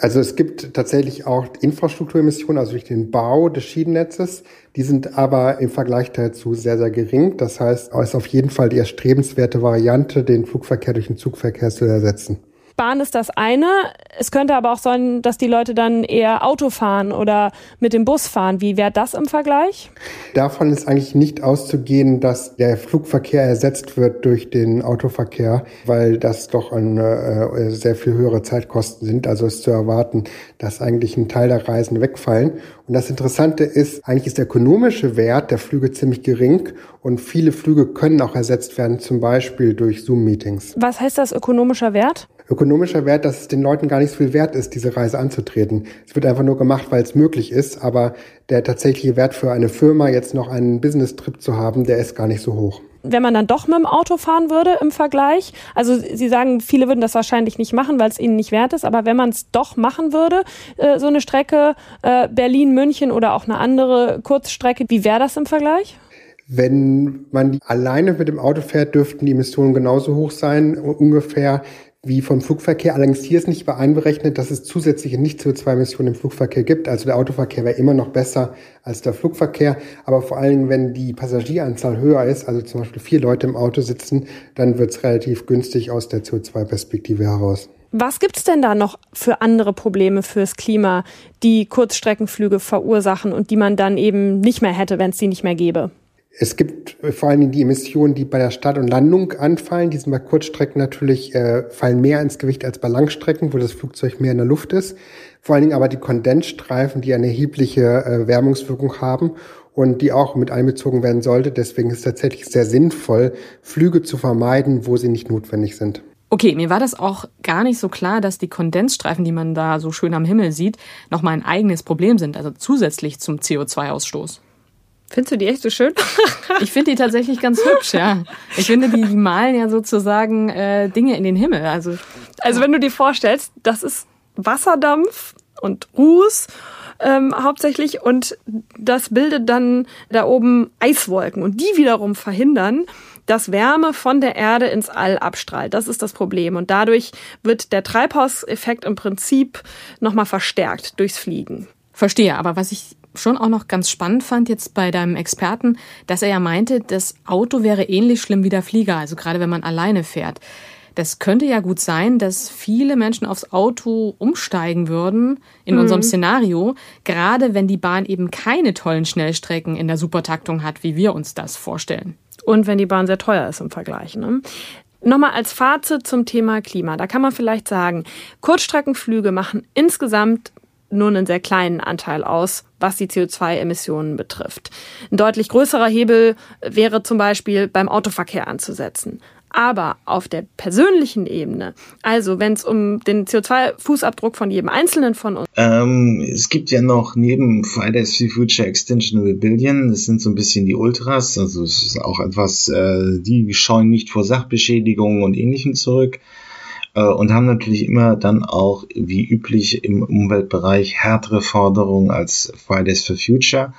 Also es gibt tatsächlich auch Infrastrukturemissionen, also durch den Bau des Schienennetzes. Die sind aber im Vergleich dazu sehr, sehr gering. Das heißt, es ist auf jeden Fall die erstrebenswerte Variante, den Flugverkehr durch den Zugverkehr zu ersetzen. Bahn ist das eine. Es könnte aber auch sein, dass die Leute dann eher Auto fahren oder mit dem Bus fahren. Wie wäre das im Vergleich? Davon ist eigentlich nicht auszugehen, dass der Flugverkehr ersetzt wird durch den Autoverkehr, weil das doch eine, äh, sehr viel höhere Zeitkosten sind. Also ist zu erwarten, dass eigentlich ein Teil der Reisen wegfallen. Und das Interessante ist, eigentlich ist der ökonomische Wert der Flüge ziemlich gering und viele Flüge können auch ersetzt werden, zum Beispiel durch Zoom-Meetings. Was heißt das ökonomischer Wert? Ökonomischer Wert, dass es den Leuten gar nicht so viel wert ist, diese Reise anzutreten. Es wird einfach nur gemacht, weil es möglich ist, aber der tatsächliche Wert für eine Firma, jetzt noch einen Business-Trip zu haben, der ist gar nicht so hoch wenn man dann doch mit dem Auto fahren würde im Vergleich. Also Sie sagen, viele würden das wahrscheinlich nicht machen, weil es ihnen nicht wert ist. Aber wenn man es doch machen würde, äh, so eine Strecke äh, Berlin-München oder auch eine andere Kurzstrecke, wie wäre das im Vergleich? Wenn man alleine mit dem Auto fährt, dürften die Emissionen genauso hoch sein, ungefähr wie vom Flugverkehr. Allerdings hier ist nicht einberechnet, dass es zusätzliche Nicht-CO2-Emissionen im Flugverkehr gibt. Also der Autoverkehr wäre immer noch besser als der Flugverkehr. Aber vor allen Dingen, wenn die Passagieranzahl höher ist, also zum Beispiel vier Leute im Auto sitzen, dann wird es relativ günstig aus der CO2-Perspektive heraus. Was gibt es denn da noch für andere Probleme fürs Klima, die Kurzstreckenflüge verursachen und die man dann eben nicht mehr hätte, wenn es die nicht mehr gäbe? Es gibt äh, vor allen Dingen die Emissionen, die bei der Start und Landung anfallen. Die sind bei Kurzstrecken natürlich, äh, fallen mehr ins Gewicht als bei Langstrecken, wo das Flugzeug mehr in der Luft ist. Vor allen Dingen aber die Kondensstreifen, die eine erhebliche äh, Wärmungswirkung haben und die auch mit einbezogen werden sollte. Deswegen ist es tatsächlich sehr sinnvoll, Flüge zu vermeiden, wo sie nicht notwendig sind. Okay, mir war das auch gar nicht so klar, dass die Kondensstreifen, die man da so schön am Himmel sieht, nochmal ein eigenes Problem sind, also zusätzlich zum CO2-Ausstoß. Findest du die echt so schön? ich finde die tatsächlich ganz hübsch, ja. Ich finde, die, malen ja sozusagen äh, Dinge in den Himmel. Also, also wenn du dir vorstellst, das ist Wasserdampf und Ruß ähm, hauptsächlich und das bildet dann da oben Eiswolken und die wiederum verhindern, dass Wärme von der Erde ins All abstrahlt. Das ist das Problem und dadurch wird der Treibhauseffekt im Prinzip nochmal verstärkt durchs Fliegen. Verstehe, aber was ich schon auch noch ganz spannend fand jetzt bei deinem Experten, dass er ja meinte, das Auto wäre ähnlich schlimm wie der Flieger, also gerade wenn man alleine fährt. Das könnte ja gut sein, dass viele Menschen aufs Auto umsteigen würden in mhm. unserem Szenario, gerade wenn die Bahn eben keine tollen Schnellstrecken in der Supertaktung hat, wie wir uns das vorstellen. Und wenn die Bahn sehr teuer ist im Vergleich. Ne? Nochmal als Fazit zum Thema Klima. Da kann man vielleicht sagen, Kurzstreckenflüge machen insgesamt nur einen sehr kleinen Anteil aus, was die CO2-Emissionen betrifft. Ein deutlich größerer Hebel wäre zum Beispiel beim Autoverkehr anzusetzen. Aber auf der persönlichen Ebene, also wenn es um den CO2-Fußabdruck von jedem Einzelnen von uns. Ähm, es gibt ja noch neben Fridays for Future Extinction Rebellion, das sind so ein bisschen die Ultras, also es ist auch etwas, äh, die scheuen nicht vor Sachbeschädigungen und Ähnlichem zurück. Äh, und haben natürlich immer dann auch, wie üblich im Umweltbereich, härtere Forderungen als Fridays for Future.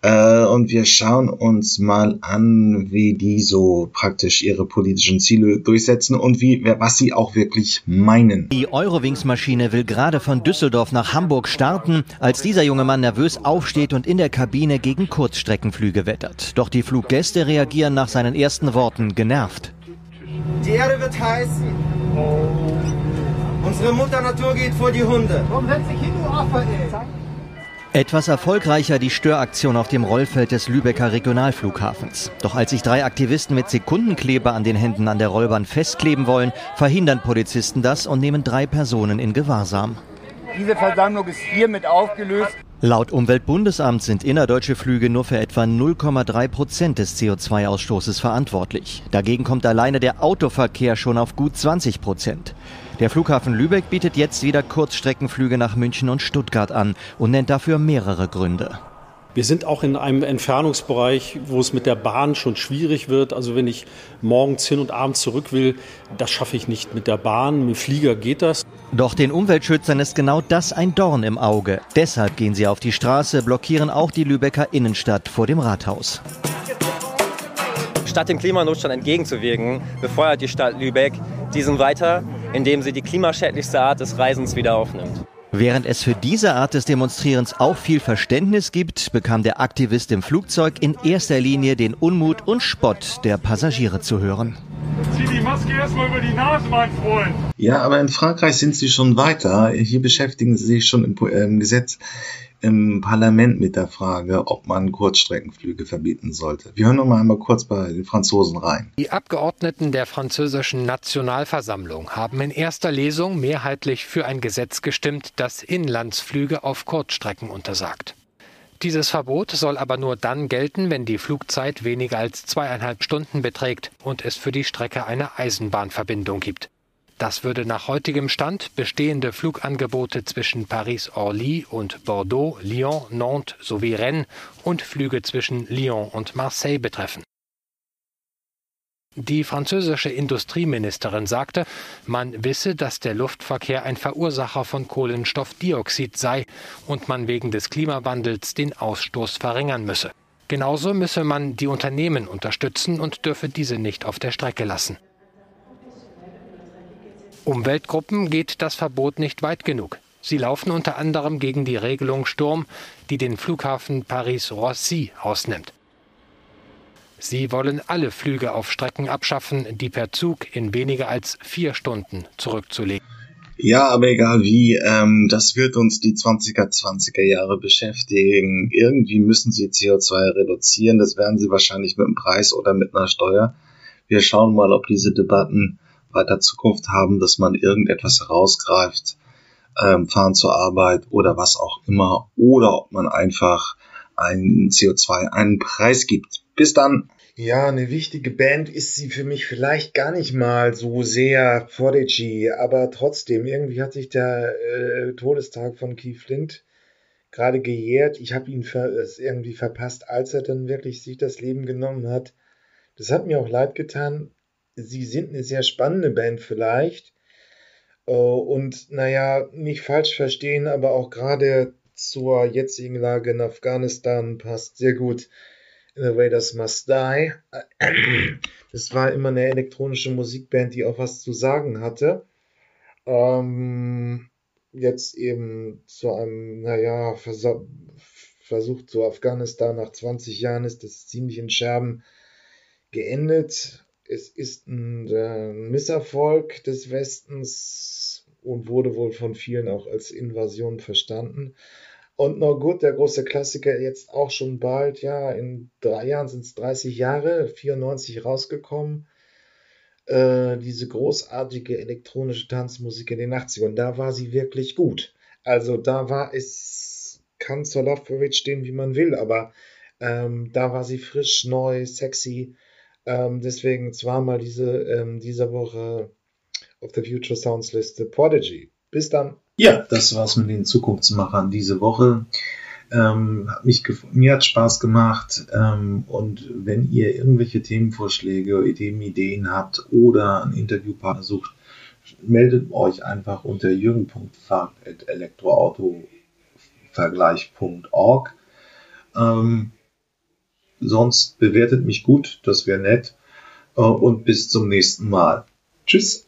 Äh, und wir schauen uns mal an, wie die so praktisch ihre politischen Ziele durchsetzen und wie, was sie auch wirklich meinen. Die Eurowings-Maschine will gerade von Düsseldorf nach Hamburg starten, als dieser junge Mann nervös aufsteht und in der Kabine gegen Kurzstreckenflüge wettert. Doch die Fluggäste reagieren nach seinen ersten Worten genervt. Die Erde wird heiß. Unsere Mutter Natur geht vor die Hunde. Warum setzt sich hin, du Affe, ey? Etwas erfolgreicher die Störaktion auf dem Rollfeld des Lübecker Regionalflughafens. Doch als sich drei Aktivisten mit Sekundenkleber an den Händen an der Rollbahn festkleben wollen, verhindern Polizisten das und nehmen drei Personen in Gewahrsam. Diese Versammlung ist hiermit aufgelöst. Laut Umweltbundesamt sind innerdeutsche Flüge nur für etwa 0,3 Prozent des CO2-Ausstoßes verantwortlich. Dagegen kommt alleine der Autoverkehr schon auf gut 20 Prozent. Der Flughafen Lübeck bietet jetzt wieder Kurzstreckenflüge nach München und Stuttgart an und nennt dafür mehrere Gründe. Wir sind auch in einem Entfernungsbereich, wo es mit der Bahn schon schwierig wird. Also wenn ich morgens hin und abends zurück will, das schaffe ich nicht mit der Bahn. Mit Flieger geht das. Doch den Umweltschützern ist genau das ein Dorn im Auge. Deshalb gehen sie auf die Straße, blockieren auch die Lübecker Innenstadt vor dem Rathaus. Statt dem Klimanotstand entgegenzuwirken, befeuert die Stadt Lübeck diesen weiter, indem sie die klimaschädlichste Art des Reisens wieder aufnimmt. Während es für diese Art des Demonstrierens auch viel Verständnis gibt, bekam der Aktivist im Flugzeug in erster Linie den Unmut und Spott der Passagiere zu hören. Zieh die Maske erstmal über die Nase, mein Freund. Ja, aber in Frankreich sind sie schon weiter. Hier beschäftigen sie sich schon im, im Gesetz im Parlament mit der Frage, ob man Kurzstreckenflüge verbieten sollte. Wir hören noch mal einmal kurz bei den Franzosen rein. Die Abgeordneten der französischen Nationalversammlung haben in erster Lesung mehrheitlich für ein Gesetz gestimmt, das Inlandsflüge auf Kurzstrecken untersagt. Dieses Verbot soll aber nur dann gelten, wenn die Flugzeit weniger als zweieinhalb Stunden beträgt und es für die Strecke eine Eisenbahnverbindung gibt. Das würde nach heutigem Stand bestehende Flugangebote zwischen Paris-Orly und Bordeaux, Lyon, Nantes sowie Rennes und Flüge zwischen Lyon und Marseille betreffen. Die französische Industrieministerin sagte, man wisse, dass der Luftverkehr ein Verursacher von Kohlenstoffdioxid sei und man wegen des Klimawandels den Ausstoß verringern müsse. Genauso müsse man die Unternehmen unterstützen und dürfe diese nicht auf der Strecke lassen. Umweltgruppen geht das Verbot nicht weit genug. Sie laufen unter anderem gegen die Regelung Sturm, die den Flughafen Paris-Roissy ausnimmt. Sie wollen alle Flüge auf Strecken abschaffen, die per Zug in weniger als vier Stunden zurückzulegen. Ja, aber egal wie, ähm, das wird uns die 20er, 20er Jahre beschäftigen. Irgendwie müssen sie CO2 reduzieren. Das werden sie wahrscheinlich mit einem Preis oder mit einer Steuer. Wir schauen mal, ob diese Debatten weiter Zukunft haben, dass man irgendetwas herausgreift, ähm, fahren zur Arbeit oder was auch immer, oder ob man einfach einen CO2 einen Preis gibt. Bis dann. Ja, eine wichtige Band ist sie für mich vielleicht gar nicht mal so sehr Prodigy, aber trotzdem, irgendwie hat sich der äh, Todestag von Keith Flint gerade gejährt. Ich habe ihn ver irgendwie verpasst, als er dann wirklich sich das Leben genommen hat. Das hat mir auch leid getan. Sie sind eine sehr spannende Band vielleicht. Äh, und naja, nicht falsch verstehen, aber auch gerade zur jetzigen Lage in Afghanistan passt sehr gut The Raiders Must Die. Das war immer eine elektronische Musikband, die auch was zu sagen hatte. Ähm, jetzt eben zu einem, naja, Versuch zu Afghanistan nach 20 Jahren ist das ziemlich in Scherben geendet. Es ist ein, ein Misserfolg des Westens und wurde wohl von vielen auch als Invasion verstanden. Und No Good, der große Klassiker, jetzt auch schon bald, ja, in drei Jahren sind es 30 Jahre, 94 rausgekommen. Äh, diese großartige elektronische Tanzmusik in den 80ern, da war sie wirklich gut. Also da war es, kann zur Love stehen, wie man will, aber ähm, da war sie frisch, neu, sexy. Ähm, deswegen zweimal diese, ähm, diese Woche auf der Future Sounds Liste Prodigy. Bis dann. Ja, das war's mit den Zukunftsmachern diese Woche. Ähm, hat mich mir hat Spaß gemacht ähm, und wenn ihr irgendwelche Themenvorschläge, Ideen, Ideen habt oder einen Interviewpartner sucht, meldet euch einfach unter jürgen.fahrt.elektroautovergleich.org. Ähm, sonst bewertet mich gut, das wäre nett äh, und bis zum nächsten Mal. Tschüss.